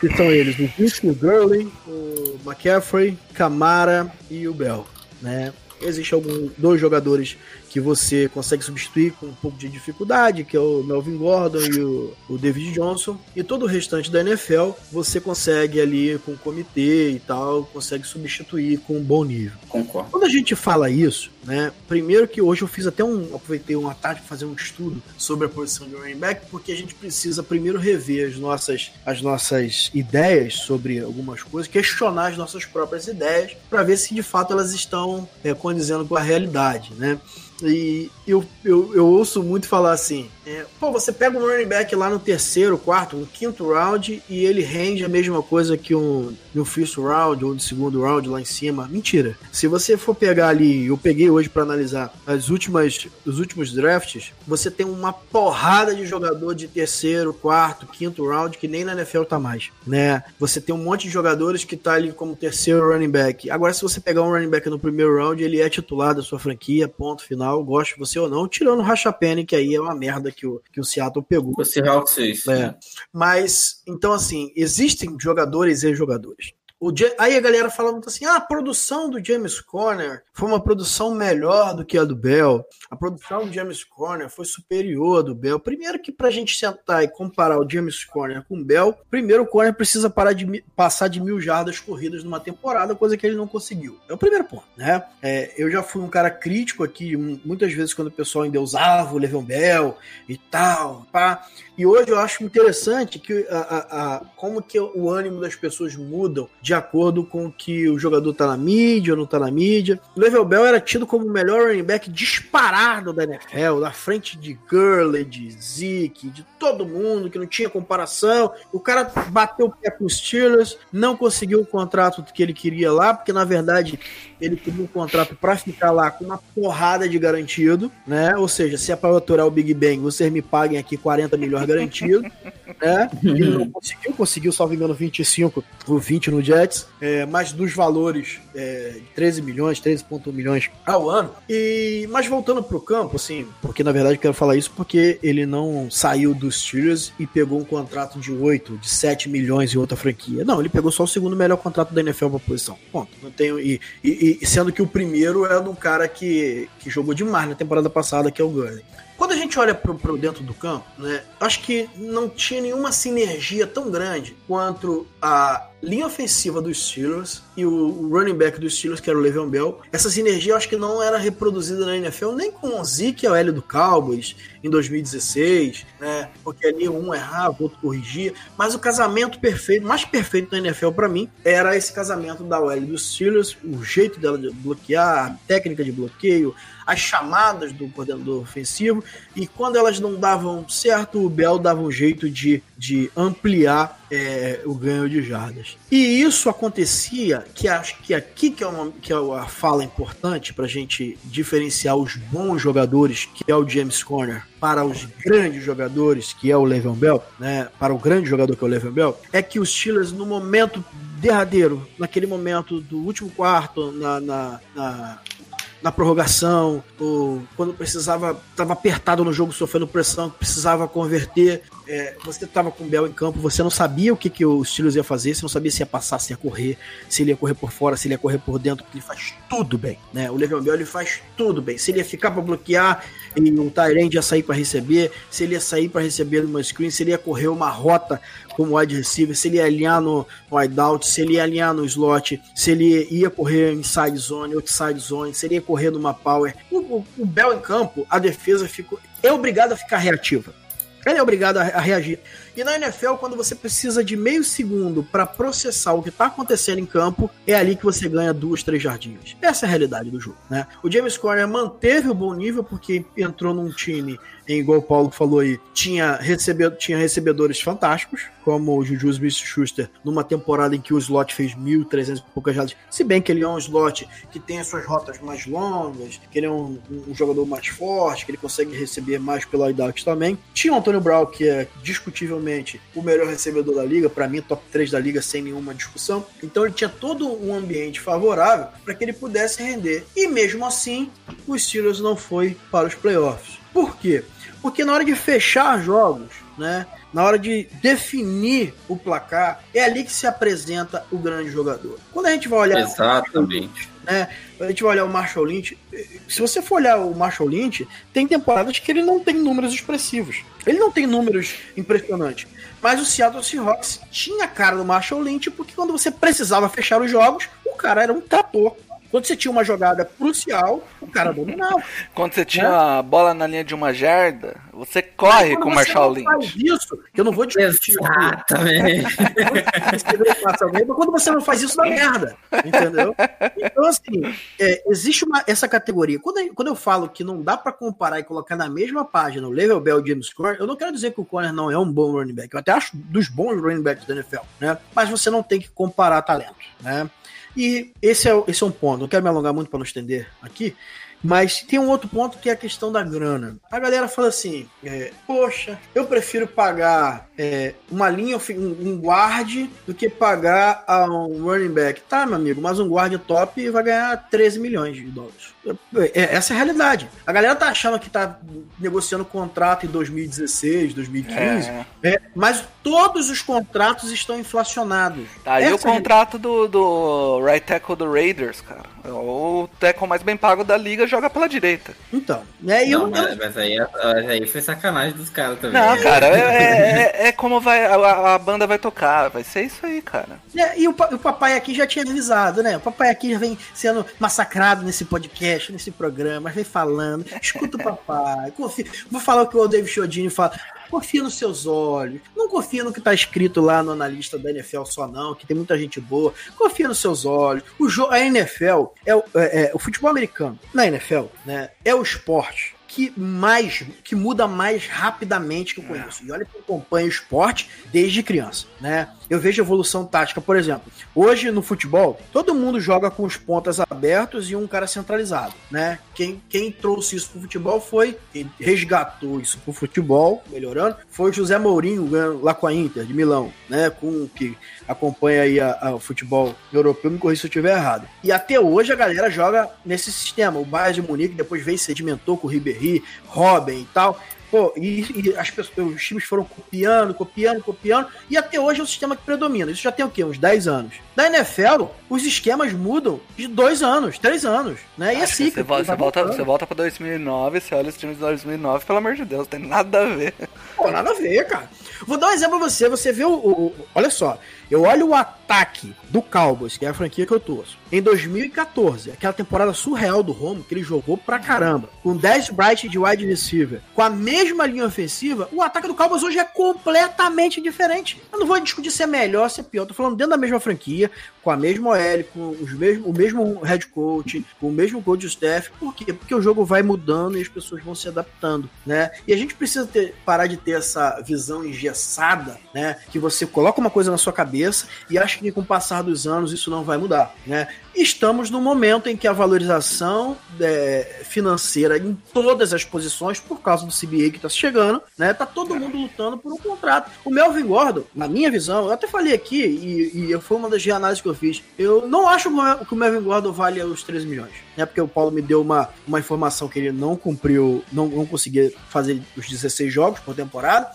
Que são eles, o Vick, o Gurley, o McCaffrey, Camara e o Bell, né? Existem dois jogadores que você consegue substituir com um pouco de dificuldade, que é o Melvin Gordon e o, o David Johnson. E todo o restante da NFL você consegue ali com o comitê e tal, consegue substituir com um bom nível. Concordo. Quando a gente fala isso, né? Primeiro que hoje eu fiz até um. Aproveitei uma tarde para fazer um estudo sobre a posição de running back, porque a gente precisa primeiro rever as nossas, as nossas ideias sobre algumas coisas, questionar as nossas próprias ideias, para ver se de fato elas estão é, condizendo com a realidade, né? E eu, eu, eu ouço muito falar assim: é, pô, você pega um running back lá no terceiro, quarto, no quinto round e ele rende a mesma coisa que um no first round ou no segundo round lá em cima. Mentira. Se você for pegar ali, eu peguei hoje para analisar as últimas, os últimos drafts, você tem uma porrada de jogador de terceiro, quarto, quinto round que nem na NFL tá mais, né? Você tem um monte de jogadores que tá ali como terceiro running back. Agora, se você pegar um running back no primeiro round, ele é titular da sua franquia, ponto final, goste você ou não, tirando o Racha Penny, que aí é uma merda que o, que o Seattle pegou. O Seahawks fez. É. Mas, então, assim, existem jogadores e jogadores. O aí a galera fala muito assim: ah, a produção do James Conner foi uma produção melhor do que a do Bell. A produção do James Conner foi superior à do Bell. Primeiro que pra gente sentar e comparar o James Conner com o Bell, primeiro o Conner precisa parar de passar de mil jardas corridas numa temporada, coisa que ele não conseguiu. É o primeiro ponto, né? É, eu já fui um cara crítico aqui, mu- muitas vezes quando o pessoal endeusava o Le'Veon Bell e tal, pá. E hoje eu acho interessante que a, a- a- como que o ânimo das pessoas mudam de acordo com que o jogador tá na mídia ou não tá na mídia. O Level Bell era tido como o melhor running back disparado da NFL, na frente de Gurley, de Zeke, de todo mundo, que não tinha comparação. O cara bateu o pé com os Steelers, não conseguiu o contrato que ele queria lá, porque na verdade ele queria um contrato para ficar lá com uma porrada de garantido, né? Ou seja, se é para aturar o Big Bang, vocês me paguem aqui 40 milhões garantido, [LAUGHS] né? Ele não conseguiu, conseguiu, salvo engano, 25 ou 20 no Jets, é, mas dos valores é, de 13 milhões, 13,1 milhões ao ano. E, mas voltando pro campo, assim, porque na verdade eu quero falar isso porque ele não saiu dos Steelers e pegou um contrato de 8, de 7 milhões em outra franquia. Não, ele pegou só o segundo melhor contrato da NFL pra posição. Ponto. Não tenho, e, e- e sendo que o primeiro é de um cara que, que jogou demais na temporada passada, que é o Gurley. Quando a gente olha pro dentro do campo, né, acho que não tinha nenhuma sinergia tão grande quanto a linha ofensiva dos Steelers e o, running back dos Steelers, que era o Le'Veon Bell. Essa sinergia eu acho que não era reproduzida na NFL nem com o Zeke e o L do Cowboys em 2016, né, porque ali um errava, o outro corrigia, mas o casamento perfeito, mais perfeito na NFL pra mim, era esse casamento da OL dos Steelers, o jeito dela de bloquear, a técnica de bloqueio, as chamadas do coordenador ofensivo, e quando elas não davam certo, o Bell dava um jeito de, de ampliar é, o ganho de jardas. E isso acontecia, que acho que aqui que é, uma, que é a fala importante para a gente diferenciar os bons jogadores, que é o James Conner, para os grandes jogadores, que é o Le'Veon Bell, né, para o grande jogador que é o Le'Veon Bell, é que os Steelers, no momento derradeiro, naquele momento do último quarto, na, na, na na prorrogação, ou quando precisava, estava apertado no jogo, sofrendo pressão, precisava converter. É, você estava com o Bell em campo, você não sabia o que, que o Steelers ia fazer, você não sabia se ia passar, se ia correr, se ele ia correr por fora, se ele ia correr por dentro, porque ele faz tudo bem. Né? O Le'Veon Bell ele faz tudo bem. Se ele ia ficar para bloquear e o Tyrande ia sair para receber, se ele ia sair para receber numa screen, se ele ia correr uma rota como wide receiver, se ele ia alinhar no wide out, se ele ia alinhar no slot, se ele ia correr inside zone, outside zone, se ele ia correr numa power. O, o, o Bell em campo, a defesa ficou, é obrigada a ficar reativa. Ele é obrigado a, a reagir. E na NFL, quando você precisa de meio segundo para processar o que está acontecendo em campo, é ali que você ganha duas, três jardinhas. Essa é a realidade do jogo. Né? O James Conner manteve o bom nível porque entrou num time, em, igual o Paulo falou aí, tinha, recebe, tinha recebedores fantásticos, como o Juju Smith-Schuster, numa temporada em que o slot fez 1.300 e poucas jardas. Se bem que ele é um slot que tem as suas rotas mais longas, que ele é um, um jogador mais forte, que ele consegue receber mais pela IDAX também. Tinha o Antônio Brown, que é discutivelmente o melhor recebedor da liga, para mim, top 3 da liga sem nenhuma discussão. Então ele tinha todo um ambiente favorável para que ele pudesse render. E mesmo assim, o Steelers não foi para os playoffs. Por quê? Porque na hora de fechar jogos, né? Na hora de definir o placar, é ali que se apresenta o grande jogador. Quando a gente vai olhar Exatamente. né? A gente vai olhar o Marshall Lynch. Se você for olhar o Marshall Lynch, tem temporadas que ele não tem números expressivos. Ele não tem números impressionantes. Mas o Seattle Seahawks tinha a cara do Marshall Lynch, porque quando você precisava fechar os jogos, o cara era um trator. Quando você tinha uma jogada crucial, o cara dominava. [LAUGHS] Quando você tinha a bola na linha de uma jarda, você corre Quando com o você Marshall não faz Lynch. isso, que eu não vou discutir. Exatamente. mas quando você não faz isso, dá merda. Entendeu? Então, assim, é, existe uma, essa categoria. Quando, eu- quando eu falo que não dá pra comparar e colocar na mesma página o Level Bell e James Conner, eu não quero dizer que o Conner não é um bom running back. Eu até acho dos bons running backs da NFL, né? Mas você não tem que comparar talento, né? E esse é, esse é um ponto. Não quero me alongar muito para não estender aqui. Mas tem um outro ponto que é a questão da grana. A galera fala assim: é, Poxa, eu prefiro pagar é, uma linha, um, um guard, do que pagar a um running back. Tá, meu amigo, mas um guard top vai ganhar 13 milhões de dólares. É, é, essa é a realidade. A galera tá achando que tá negociando contrato em 2016, 2015, É. é, mas todos os contratos estão inflacionados. Tá aí Essa o contrato do, do right tackle do Raiders, cara. O tackle mais bem pago da liga joga pela direita. Então, né? E eu, Não, mas, mas aí, mas aí foi sacanagem dos caras também. Não, cara, é, é- como vai a, a banda vai tocar. Vai ser isso aí, cara. É, e o, o papai aqui já tinha avisado, né? O papai aqui já vem sendo massacrado nesse podcast, nesse programa, vem falando. Escuta o papai, confia. Vou falar o que o David Chodini fala. Confia nos seus olhos. Não confia no que tá escrito lá no analista da NFL só, não, que tem muita gente boa. Confia nos seus olhos. O a NFL é, o- é- é o futebol americano. Na NFL, né? É o esporte que mais que muda mais rapidamente que eu conheço. E olha que eu acompanho o esporte desde criança, né? Eu vejo evolução tática, por exemplo. Hoje no futebol, todo mundo joga com os pontas abertos e um cara centralizado, né? Quem, quem trouxe isso pro futebol foi, quem resgatou isso pro futebol, melhorando, foi o José Mourinho lá com a Inter de Milão, né? Com que acompanha aí a- a- o futebol europeu, me corrija se eu estiver errado. E até hoje a galera joga nesse sistema. O Bayern de Munique depois veio e sedimentou com o Ribéry, Robin e tal. Pô, e, e as pessoas, os times foram copiando, copiando, copiando, e até hoje é o sistema que predomina. Isso já tem o quê? Uns 10 anos. Da NFL, os esquemas mudam de dois anos, três anos, né? E é ciclo. você, você, volta, você volta pra 2009, você olha os times de 2009, pelo amor de Deus, tem nada a ver. Pô, nada a ver, cara. Vou dar um exemplo pra você. Você vê o, o- o- Olha só. Eu olho o ataque do Cowboys, que é a franquia que eu torço. Em 2014, aquela temporada surreal do Romo, que ele jogou pra caramba. Com 10 Bright de wide receiver. Com a mesma linha ofensiva, o ataque do Cowboys hoje é completamente diferente. Eu não vou discutir se é melhor, se é pior. Eu tô falando dentro da mesma franquia, com a mesma OL, com os mesmo, o mesmo head coach, com o mesmo coach staff. Por quê? Porque o jogo vai mudando e as pessoas vão se adaptando, né? E a gente precisa ter- parar de ter essa visão engessada, né? Que você coloca uma coisa na sua cabeça e acha que com o passar dos anos isso não vai mudar, né? Estamos no momento em que a valorização é, financeira em todas as posições, por causa do CBA que está chegando, né? Tá todo mundo lutando por um contrato. O Melvin Gordon, na minha visão, eu até falei aqui, e, e foi uma das análises que eu fiz, eu não acho que o Melvin Gordon vale os 13 milhões, né? Porque o Paulo me deu uma, uma informação que ele não cumpriu, não, não conseguia fazer os 16 jogos por temporada.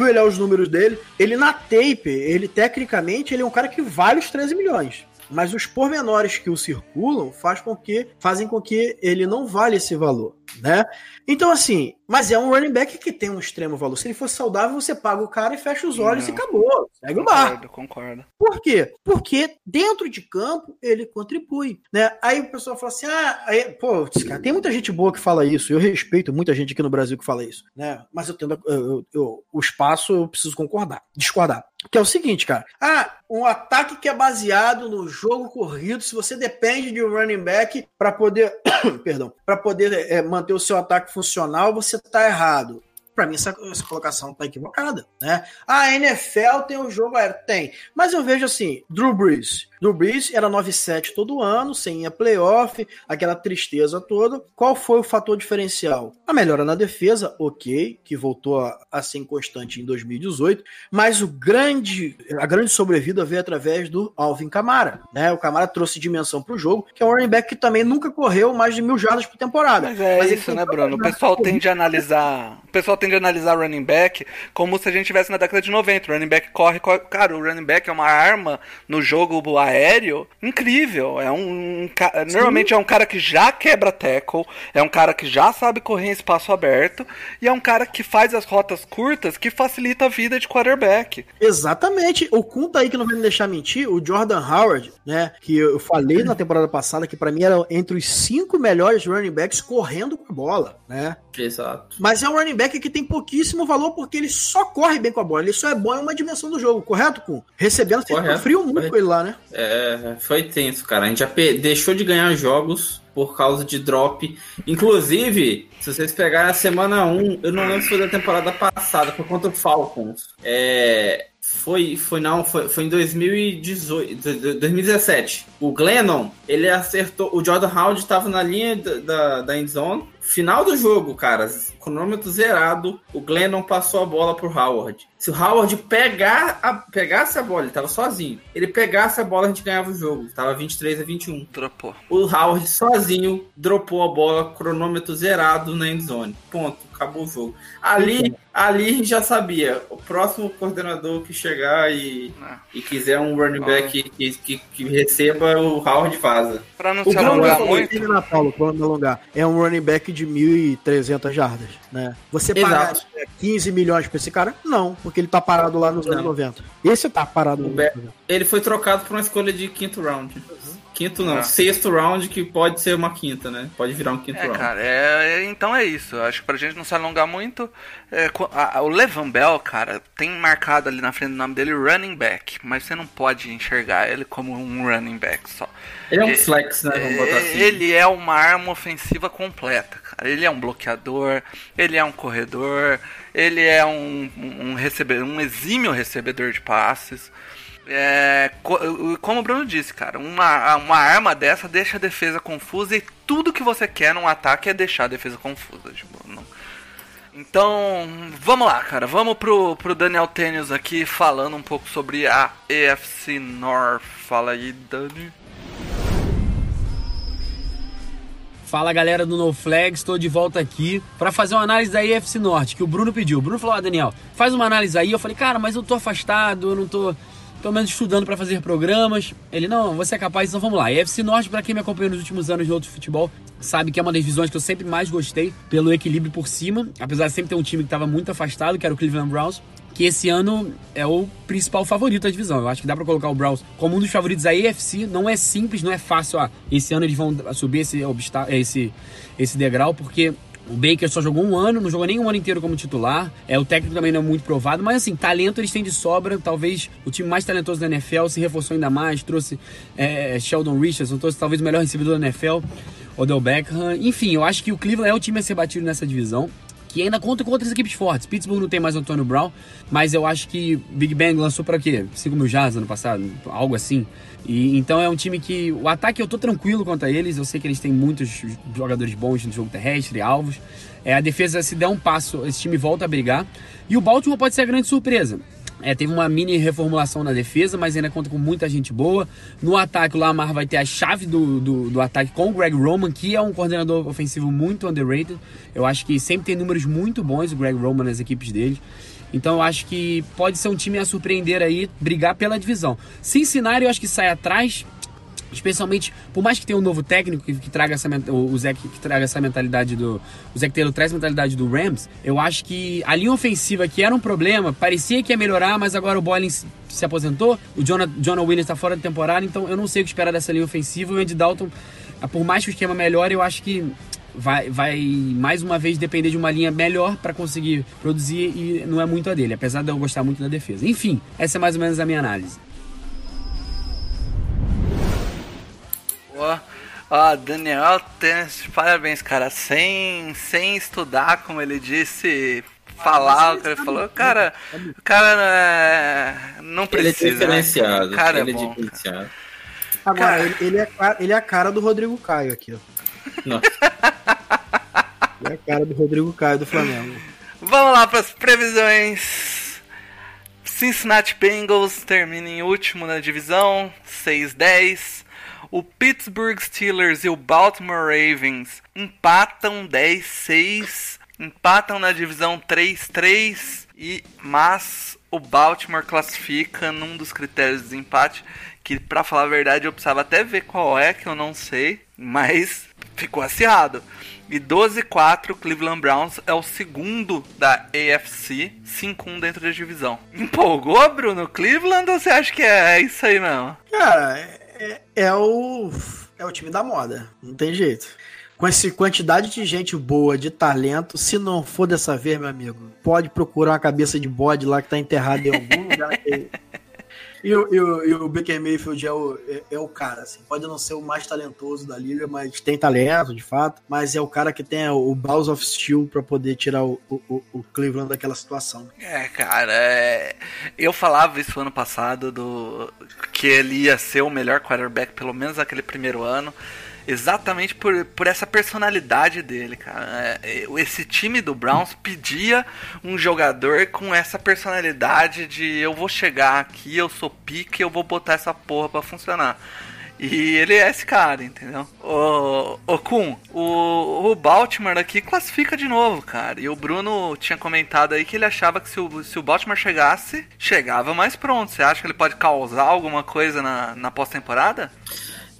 Fui olhar os números dele. Ele na tape, ele tecnicamente, ele é um cara que vale os 13 milhões. Mas os pormenores que o circulam faz com que, fazem com que ele não vale esse valor, né? Então, assim, mas é um running back que tem um extremo valor. Se ele fosse saudável, você paga o cara e fecha os olhos Não. e acabou. Segue o barco. Concordo, concordo. Por quê? Porque dentro de campo ele contribui, né? Aí o pessoal fala assim: ah, aí, pô, cara, tem muita gente boa que fala isso. Eu respeito muita gente aqui no Brasil que fala isso, né? Mas eu tendo, eu- eu- o espaço eu preciso concordar, discordar. Que é o seguinte, cara. Ah, um ataque que é baseado no jogo corrido, se você depende de um running back para poder, [COUGHS] perdão, para poder é, manter o seu ataque funcional, você tá errado. Pra mim, essa, essa colocação tá equivocada, né? A NFL tem o jogo aéreo. Tem. Mas eu vejo assim, Drew Brees. Drew Brees era 9-7 todo ano, sem ir playoff, aquela tristeza toda. Qual foi o fator diferencial? A melhora na defesa, ok, que voltou a, a ser constante em 2018, mas o grande, a grande sobrevida veio através do Alvin Kamara, né? O Kamara trouxe dimensão pro jogo, que é um running back que também nunca correu mais de mil jardas por temporada. Mas é ele isso, tem né, Bruno? O pessoal tende a analisar. O pessoal tende a analisar running back como se a gente tivesse na década de 90. O running back corre, corre. Cara, o running back é uma arma no jogo aéreo incrível. É um. um normalmente é um cara que já quebra tackle, é um cara que já sabe correr em espaço aberto, e é um cara que faz as rotas curtas que facilita a vida de quarterback. Exatamente. O Kun tá aí que não vai me deixar mentir, o Jordan Howard, né? Que eu falei na temporada passada que pra mim era entre os cinco melhores running backs correndo com a bola, né? Exato. Mas é um running back que tem pouquíssimo valor porque ele só corre bem com a bola. Ele só é bom em uma dimensão do jogo, correto, Kun? Recebendo, você Correto, frio muito correto. com ele lá, né? É, foi tenso, cara. A gente já deixou de ganhar jogos por causa de drop. Inclusive, se vocês pegarem a semana 1, eu não lembro se foi da temporada passada, foi contra o Falcons. É, foi, foi não, foi, foi em 2018, do- do- 2017. O Glennon, ele acertou, o Jordan Howard estava na linha da, da, da end zone, Final do jogo, cara, cronômetro zerado, o Glennon passou a bola pro Howard. Se o Howard pegar a, pegasse a bola, ele tava sozinho. Ele pegasse a bola, a gente ganhava o jogo. Tava 23 a 21. Dropou. O Howard sozinho dropou a bola, cronômetro zerado na endzone. Ponto, acabou o jogo. Ali, ali a gente já sabia. O próximo coordenador que chegar e, Ah. e quiser um running back que, que, que receba, o Howard vaza. Pra não O se alongar muito, Paulo, pra não alongar. É um running back de 1.300 jardas, né? Você pagar Exato. 15 milhões pra esse cara? Não, porque ele tá parado lá nos anos Não. 90. Esse tá parado O nos Be- anos 90. Ele foi trocado por uma escolha de quinto round. Quinto não, Ah. sexto round, que pode ser uma quinta, né? Pode virar um quinto É, round. cara, é, é- então é isso. Acho que pra gente não se alongar muito. é, a- a- o Levan Bell, cara, tem marcado ali na frente do nome dele running back, mas você não pode enxergar ele como um running back só. Ele é um É- flex, né? Vamos botar É, assim. Ele é uma arma ofensiva completa, cara. Ele é um bloqueador, ele é um corredor, ele é um, um, recebedor, um exímio recebedor de passes. É, co- como o Bruno disse, cara, uma, uma arma dessa deixa a defesa confusa e tudo que você quer num ataque é deixar a defesa confusa. Tipo, não- Então, vamos lá, cara. Vamos pro, pro Daniel Tênis aqui falando um pouco sobre a EFC North. Fala aí, Dani. Fala galera do No Flag, estou de volta aqui para fazer uma análise da EFC Norte que o Bruno pediu. O Bruno falou: ah, Daniel, faz uma análise aí. Eu falei: cara, mas eu tô afastado, eu não tô pelo menos estudando para fazer programas. Ele: não, você é capaz, então vamos lá. EFC Norte, para quem me acompanhou nos últimos anos de outro futebol, sabe que é uma das divisões que eu sempre mais gostei pelo equilíbrio por cima, apesar de sempre ter um time que estava muito afastado, que era o Cleveland Browns. Que esse ano é o principal favorito da divisão. Eu acho que dá para colocar o Browns como um dos favoritos da AFC. Não é simples, não é fácil. Ah, esse ano eles vão subir esse, esse, esse degrau, porque o Baker só jogou um ano, não jogou nem um ano inteiro como titular. É, o técnico também não é muito provado, mas assim, talento eles têm de sobra. Talvez o time mais talentoso da NFL se reforçou ainda mais, trouxe é, Sheldon Richardson, trouxe talvez o melhor recebedor da NFL, Odell Beckham. Enfim, eu acho que o Cleveland é o time a ser batido nessa divisão. Que ainda conta com outras equipes fortes. Pittsburgh não tem mais Antônio Brown, mas eu acho que Big Bang lançou para quê? 5 mil jardas ano passado, algo assim. E então é um time que o ataque eu tô tranquilo quanto a eles. Eu sei que eles têm muitos jogadores bons no jogo terrestre, alvos. É, a defesa, se der um passo, esse time volta a brigar. E o Baltimore pode ser a grande surpresa. É, teve uma mini reformulação na defesa, mas ainda conta com muita gente boa. No ataque, o Lamar vai ter a chave do, do, do ataque com o Greg Roman, que é um coordenador ofensivo muito underrated. Eu acho que sempre tem números muito bons o Greg Roman nas equipes dele. Então eu acho que pode ser um time a surpreender aí, brigar pela divisão. Cincinnati eu acho que sai atrás, especialmente por mais que tenha um novo técnico que, que traga essa o, o Zach que traga essa mentalidade do o Zach Taylor traz a mentalidade do Rams eu acho que a linha ofensiva que era um problema parecia que ia melhorar mas agora o Boylan se, se aposentou o Jonah, Jonah Williams está fora da temporada então eu não sei o que esperar dessa linha ofensiva o Andy Dalton ah, por mais que o esquema melhore eu acho que vai, vai mais uma vez depender de uma linha melhor para conseguir produzir e não é muito a dele apesar de eu gostar muito da defesa. Enfim essa é mais ou menos a minha análise Ó, ó, Daniel parabéns, cara. Sem, sem estudar, como ele disse, falar o que ele falou. Cara, o cara é, não Ele é precisa. né? diferenciado. O cara é ele é bom. cara. diferenciado. Agora, Cara. ele, ele é, ele é a cara do Rodrigo Caio aqui, ó. Não. Ele é a cara do Rodrigo Caio do Flamengo. Vamos lá para as previsões. Cincinnati Bengals termina em último na divisão, 6-10. O Pittsburgh Steelers e o Baltimore Ravens empatam 10-6. Empatam na divisão 3-3. E, mas o Baltimore classifica num dos critérios de desempate. Que, pra falar a verdade, eu precisava até ver qual é, que eu não sei. Mas ficou acirrado. E 12-4, Cleveland Browns é o segundo da AFC, 5-1 dentro da divisão. Empolgou, Bruno? Cleveland ou você acha que é isso aí mesmo? Cara, é, é- o. É o time da moda. Não tem jeito. Com essa quantidade de gente boa, de talento, se não for dessa vez, meu amigo, pode procurar uma cabeça de bode lá que tá enterrada em algum lugar. que- [LAUGHS] E, o, e, e o Baker Mayfield é o, é, é o cara, assim. Pode não ser o mais talentoso da liga, mas tem talento, de fato. Mas é o cara que tem o Balls of Steel pra poder tirar o, o- o Cleveland daquela situação. É, cara, é... eu falava isso ano passado do que ele ia ser o melhor quarterback, pelo menos naquele primeiro ano. Exatamente por, por essa personalidade dele, cara. É, é, esse time do Browns pedia um jogador com essa personalidade de eu vou chegar aqui, eu sou pique, eu vou botar essa porra pra funcionar. E ele é esse cara, entendeu? O, o Kun, o, o Baltimore aqui classifica de novo, cara. E o Bruno tinha comentado aí que ele achava que se o, se o Baltimore chegasse, chegava mais pronto. Você acha que ele pode causar alguma coisa na, na pós-temporada?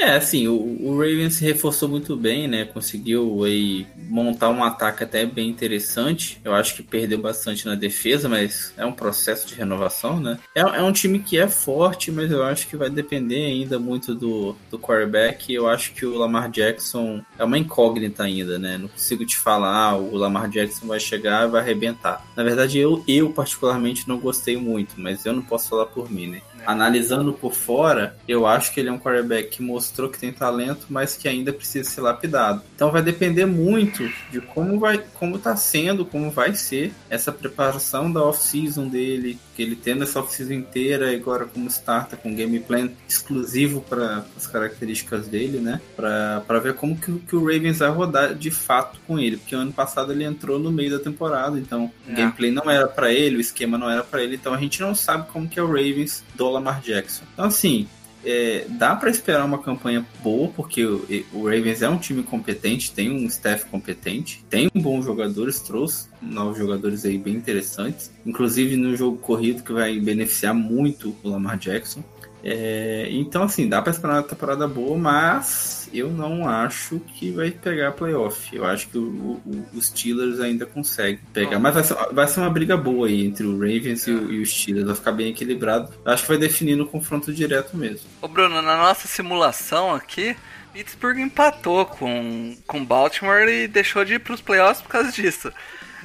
É, assim, o, o Ravens se reforçou muito bem, né? Conseguiu aí montar um ataque até bem interessante. Eu acho que perdeu bastante na defesa, mas é um processo de renovação, né? É, é um time que é forte, mas eu acho que vai depender ainda muito do, do quarterback. Eu acho que o Lamar Jackson é uma incógnita ainda, né? Não consigo te falar, ah, o Lamar Jackson vai chegar e vai arrebentar. Na verdade, eu, eu particularmente não gostei muito, mas eu não posso falar por mim, né? Analisando por fora, eu acho que ele é um quarterback que mostrou que tem talento, mas que ainda precisa ser lapidado. Então vai depender muito de como vai, como tá sendo, como vai ser essa preparação da off-season dele, que ele tendo essa off-season inteira agora como starta com game plan exclusivo para as características dele, né? Para ver como que, que, o Ravens vai rodar de fato com ele, porque ano passado ele entrou no meio da temporada, então é. o gameplay não era para ele, o esquema não era para ele, então a gente não sabe como que é o Ravens do Lamar Jackson. Então assim, é, dá para esperar uma campanha boa, porque o, o, Ravens é um time competente, tem um staff competente, tem bons jogadores, trouxe novos jogadores aí bem interessantes, inclusive no jogo corrido que vai beneficiar muito o Lamar Jackson. É, então, assim, dá para esperar uma temporada boa, mas eu não acho que vai pegar playoff. Eu acho que o, o, os Steelers ainda conseguem pegar. Mas vai ser, vai ser, uma briga boa aí entre o Ravens e, o, e os Steelers. Vai ficar bem equilibrado. Eu acho que vai definir no confronto direto mesmo. Ô, Bruno, na nossa simulação aqui, Pittsburgh empatou com, com Baltimore e deixou de ir para os playoffs por causa disso.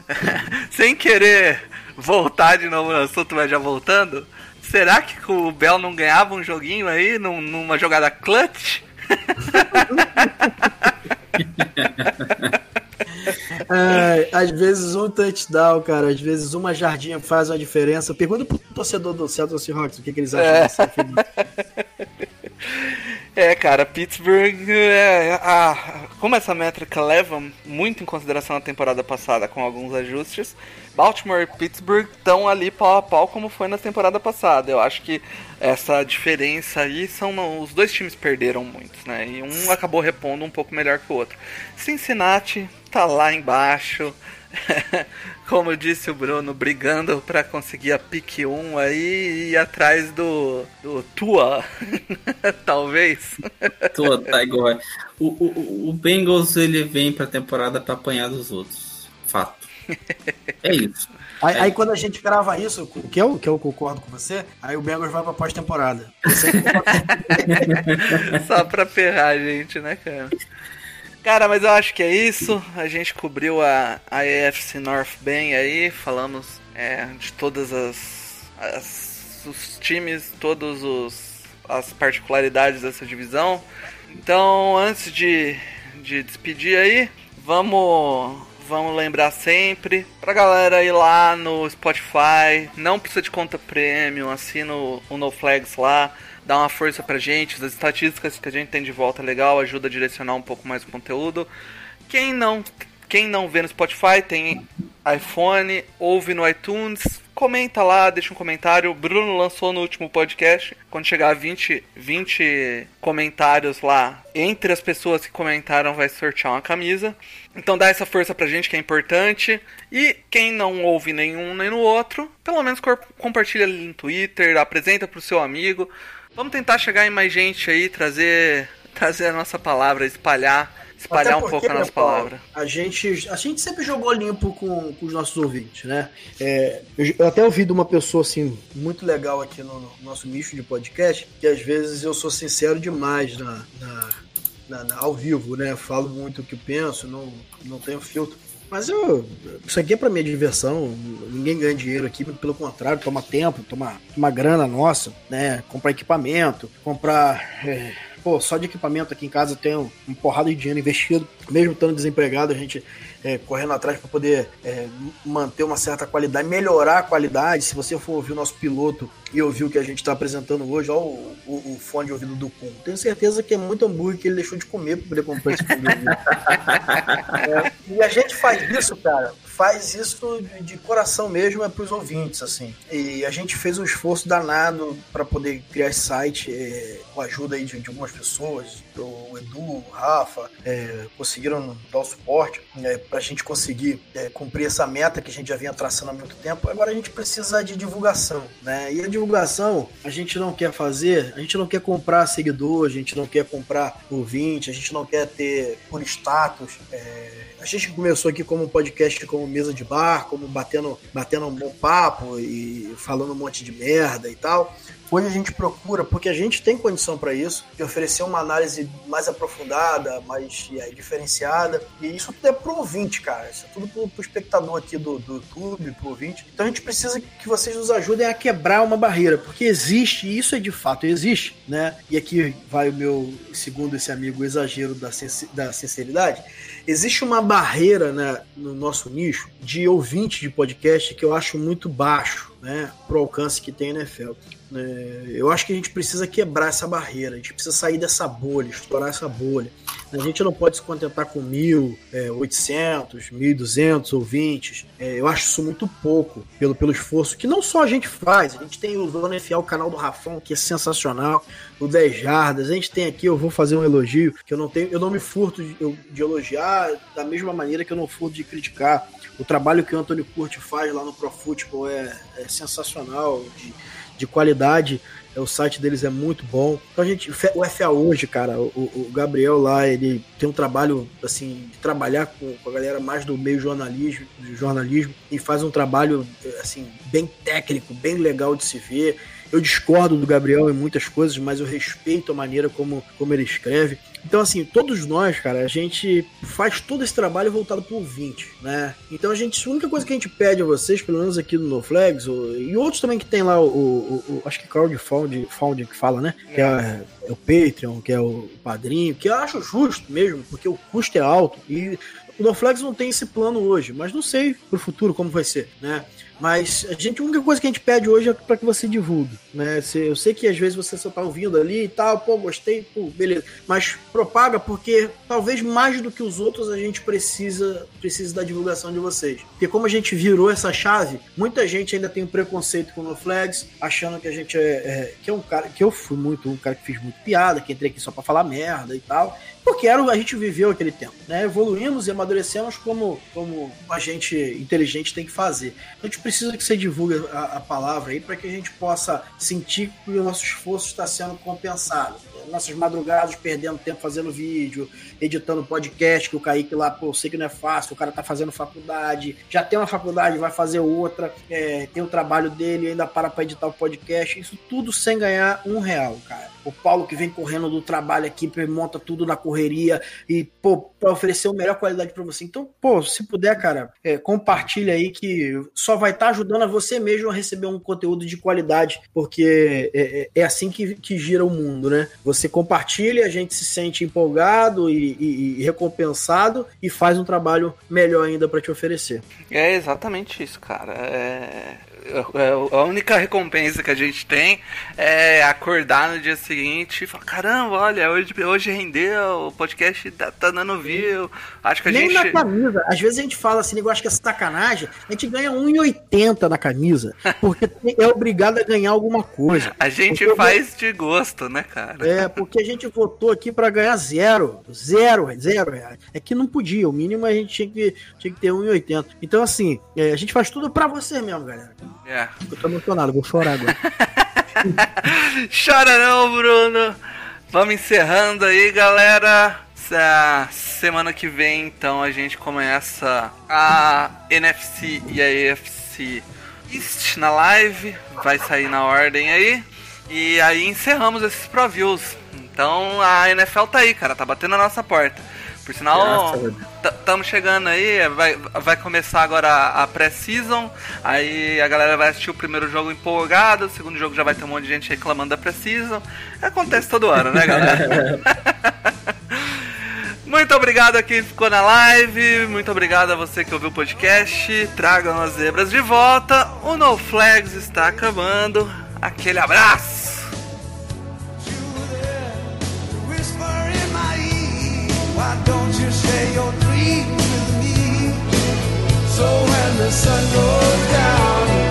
[LAUGHS] Sem querer voltar de novo no assunto, mas já voltando. Será que o Bell não ganhava um joguinho aí num, numa jogada clutch? [LAUGHS] É, às vezes um touchdown, cara, às vezes uma jardinha faz uma diferença. Pergunta pro torcedor do Seattle Seahawks o que, que eles acham é. dessa [LAUGHS] É, cara, Pittsburgh, é, a, como essa métrica leva muito em consideração a temporada passada com alguns ajustes, Baltimore e Pittsburgh estão ali pau a pau como foi na temporada passada. Eu acho que essa diferença aí são os dois times perderam muito, né? E um acabou repondo um pouco melhor que o outro. Cincinnati tá lá embaixo. [LAUGHS] como disse o Bruno, brigando para conseguir a pique 1 aí e ir atrás do, do Tua, [LAUGHS] talvez. Tua, tá igual. O, o, o Bengals ele vem pra temporada pra apanhar dos outros. Fato. É isso. Aí, é. aí, quando a gente grava isso, que eu, que eu concordo com você, aí o Bengals vai pra pós-temporada. [LAUGHS] Só pra ferrar a gente, né, cara? Cara, mas eu acho que é isso. A gente cobriu a, a AFC North bem aí, falamos é, de todas as, as, os times, todos os as particularidades dessa divisão. Então, antes de, de despedir aí, vamos vamos lembrar sempre pra galera ir lá no Spotify, não precisa de conta premium, assina o, o No Flags lá dá uma força pra gente. As estatísticas que a gente tem de volta é legal, ajuda a direcionar um pouco mais o conteúdo. Quem não, quem não vê no Spotify, tem iPhone, ouve no iTunes, comenta lá, deixa um comentário. O Bruno lançou no último podcast. Quando chegar a 20, 20 comentários lá, entre as pessoas que comentaram, vai sortear uma camisa. Então dá essa força pra gente que é importante. E quem não ouve nenhum nem no outro, pelo menos compartilha ali no Twitter, apresenta pro seu amigo. Vamos tentar chegar em mais gente aí, trazer, trazer a nossa palavra, espalhar, espalhar porque, um pouco a nossa palavra. A gente, a gente sempre jogou limpo com, com os nossos ouvintes, né? É, eu, eu, até ouvi de uma pessoa assim muito legal aqui no, no, nosso nicho de podcast, que às vezes eu sou sincero demais na, na, na, na ao vivo, né? Falo muito o que penso, não, não tenho filtro. Mas eu, isso aqui é pra minha diversão. Ninguém ganha dinheiro aqui, pelo contrário, toma tempo, toma, toma grana nossa, né? Comprar equipamento, comprar. É, pô, só de equipamento aqui em casa eu tenho um porrada de dinheiro investido. Mesmo estando desempregado, a gente é, correndo atrás para poder é, manter uma certa qualidade, melhorar a qualidade. Se você for ouvir o nosso piloto e ouvir o que a gente está apresentando hoje, ó, o, o, o fone de ouvido do Kun, tenho certeza que é muito hambúrguer que ele deixou de comer para poder comprar esse fone de ouvido. [LAUGHS] É, e a gente faz isso, cara, faz isso de, coração mesmo é para os ouvintes, assim. E a gente fez um esforço danado para poder criar esse site é, com a ajuda aí de, de algumas pessoas, o Edu, o Rafa, é, conseguiram dar o suporte é, para a gente conseguir é, cumprir essa meta que a gente já vinha traçando há muito tempo. Agora a gente precisa de divulgação, né? E a divulgação a gente não quer fazer, a gente não quer comprar seguidor, a gente não quer comprar ouvinte, a gente não quer ter por status. É, a gente começou aqui como um podcast, como mesa de bar, como batendo, batendo um bom papo e falando um monte de merda e tal. Hoje a gente procura, porque a gente tem condição para isso, de oferecer uma análise mais aprofundada, mais é, diferenciada. E isso tudo é pro ouvinte, cara. Isso é tudo pro, pro espectador aqui do, do YouTube, pro ouvinte. Então a gente precisa que vocês nos ajudem a quebrar uma barreira, porque existe, e isso é de fato existe, né? E aqui vai o meu, segundo esse amigo, exagero da, da sinceridade. Existe uma barreira né, no nosso nicho de ouvinte de podcast que eu acho muito baixo, né? Pro alcance que tem a NFL. É, eu acho que a gente precisa quebrar essa barreira, a gente precisa sair dessa bolha, estourar essa bolha. A gente não pode se contentar com 1.800, 1.200 ouvintes. É, eu acho isso muito pouco, pelo, pelo esforço que não só a gente faz, a gente tem o Zona FA, o canal do Rafão, que é sensacional, o 10 Jardas, a gente tem aqui, eu vou fazer um elogio, que eu não tenho, eu não me furto de, de elogiar da mesma maneira que eu não furto de criticar. O trabalho que o Antônio Curti faz lá no Pro Football é, é sensacional, de, de qualidade. É, o site deles é muito bom. Então a gente, o FA hoje, cara, o, o Gabriel lá, ele tem um trabalho assim de trabalhar com, com, a galera mais do meio jornalismo, jornalismo e faz um trabalho assim bem técnico, bem legal de se ver. Eu discordo do Gabriel em muitas coisas, mas eu respeito a maneira como, como ele escreve. Então, assim, todos nós, cara, a gente faz todo esse trabalho voltado pro ouvinte, né? Então, a gente, a única coisa que a gente pede a vocês, pelo menos aqui no NoFlags, e outros também que tem lá, o, o, o acho que crowdfunding found que fala, né? Que é, é o Patreon, que é o padrinho, que eu acho justo mesmo, porque o custo é alto e o NoFlex não tem esse plano hoje, mas não sei pro futuro como vai ser, né? Mas a gente, a única coisa que a gente pede hoje é para que você divulgue, né? Eu sei que às vezes você só tá ouvindo ali e tal, pô, gostei, pô, beleza. Mas propaga porque talvez mais do que os outros a gente precisa precisa da divulgação de vocês. Porque como a gente virou essa chave, muita gente ainda tem um preconceito com o Flags, achando que a gente é, é, que é um cara que eu fui muito um cara que fiz muito piada, que entrei aqui só para falar merda e tal porque era, a gente viveu aquele tempo, né? Evoluímos e amadurecemos como, como a gente inteligente tem que fazer. A gente precisa que você divulgue a, a palavra aí para que a gente possa sentir que o nosso esforço está sendo compensado nossas madrugadas perdendo tempo fazendo vídeo, editando podcast, que o Kaique lá, pô, eu sei que não é fácil, o cara tá fazendo faculdade, já tem uma faculdade, vai fazer outra, é, tem o trabalho dele, ainda para pra editar o podcast, isso tudo sem ganhar um real, cara. O Paulo que vem correndo do trabalho aqui, monta tudo na correria e, pô, pra oferecer a melhor qualidade para você. Então, pô, se puder, cara, é, compartilha aí que só vai estar tá ajudando a você mesmo a receber um conteúdo de qualidade, porque é, é, é assim que, que gira o mundo, né? Você compartilha, a gente se sente empolgado e, e, e recompensado e faz um trabalho melhor ainda para te oferecer. É exatamente isso, cara. É a única recompensa que a gente tem é acordar no dia seguinte e falar, caramba, olha, hoje, hoje rendeu, o podcast tá, tá dando view. Acho que a Nem gente. na camisa. Às vezes a gente fala assim, eu acho que é sacanagem, a gente ganha 1,80 na camisa, [LAUGHS] porque é obrigado a ganhar alguma coisa. A gente porque faz de gosto, né, cara? É, porque a gente votou aqui para ganhar zero. Zero, zero reais. É que não podia, o mínimo a gente tinha que, tinha que ter 1,80. Então, assim, é, a gente faz tudo para você mesmo, galera. É. Eu tô emocionado, vou chorar agora. [LAUGHS] Chora não, Bruno. Vamos encerrando aí, galera. Essa semana que vem, então, a gente começa a NFC e a AFC East na live. Vai sair na ordem aí. E aí encerramos esses previews. Então a NFL tá aí, cara, tá batendo na nossa porta. Por sinal, estamos chegando aí, vai, vai começar agora a, a pré-season, aí a galera vai assistir o primeiro jogo empolgada, o segundo jogo já vai ter um monte de gente reclamando da pré-season. Acontece todo ano, né, galera? [LAUGHS] Muito obrigado a quem ficou na live, muito obrigado a você que ouviu o podcast. Tragam as zebras de volta. O No Flags está acabando. Aquele abraço! Why don't you share your dreams with me? So when the sun goes down.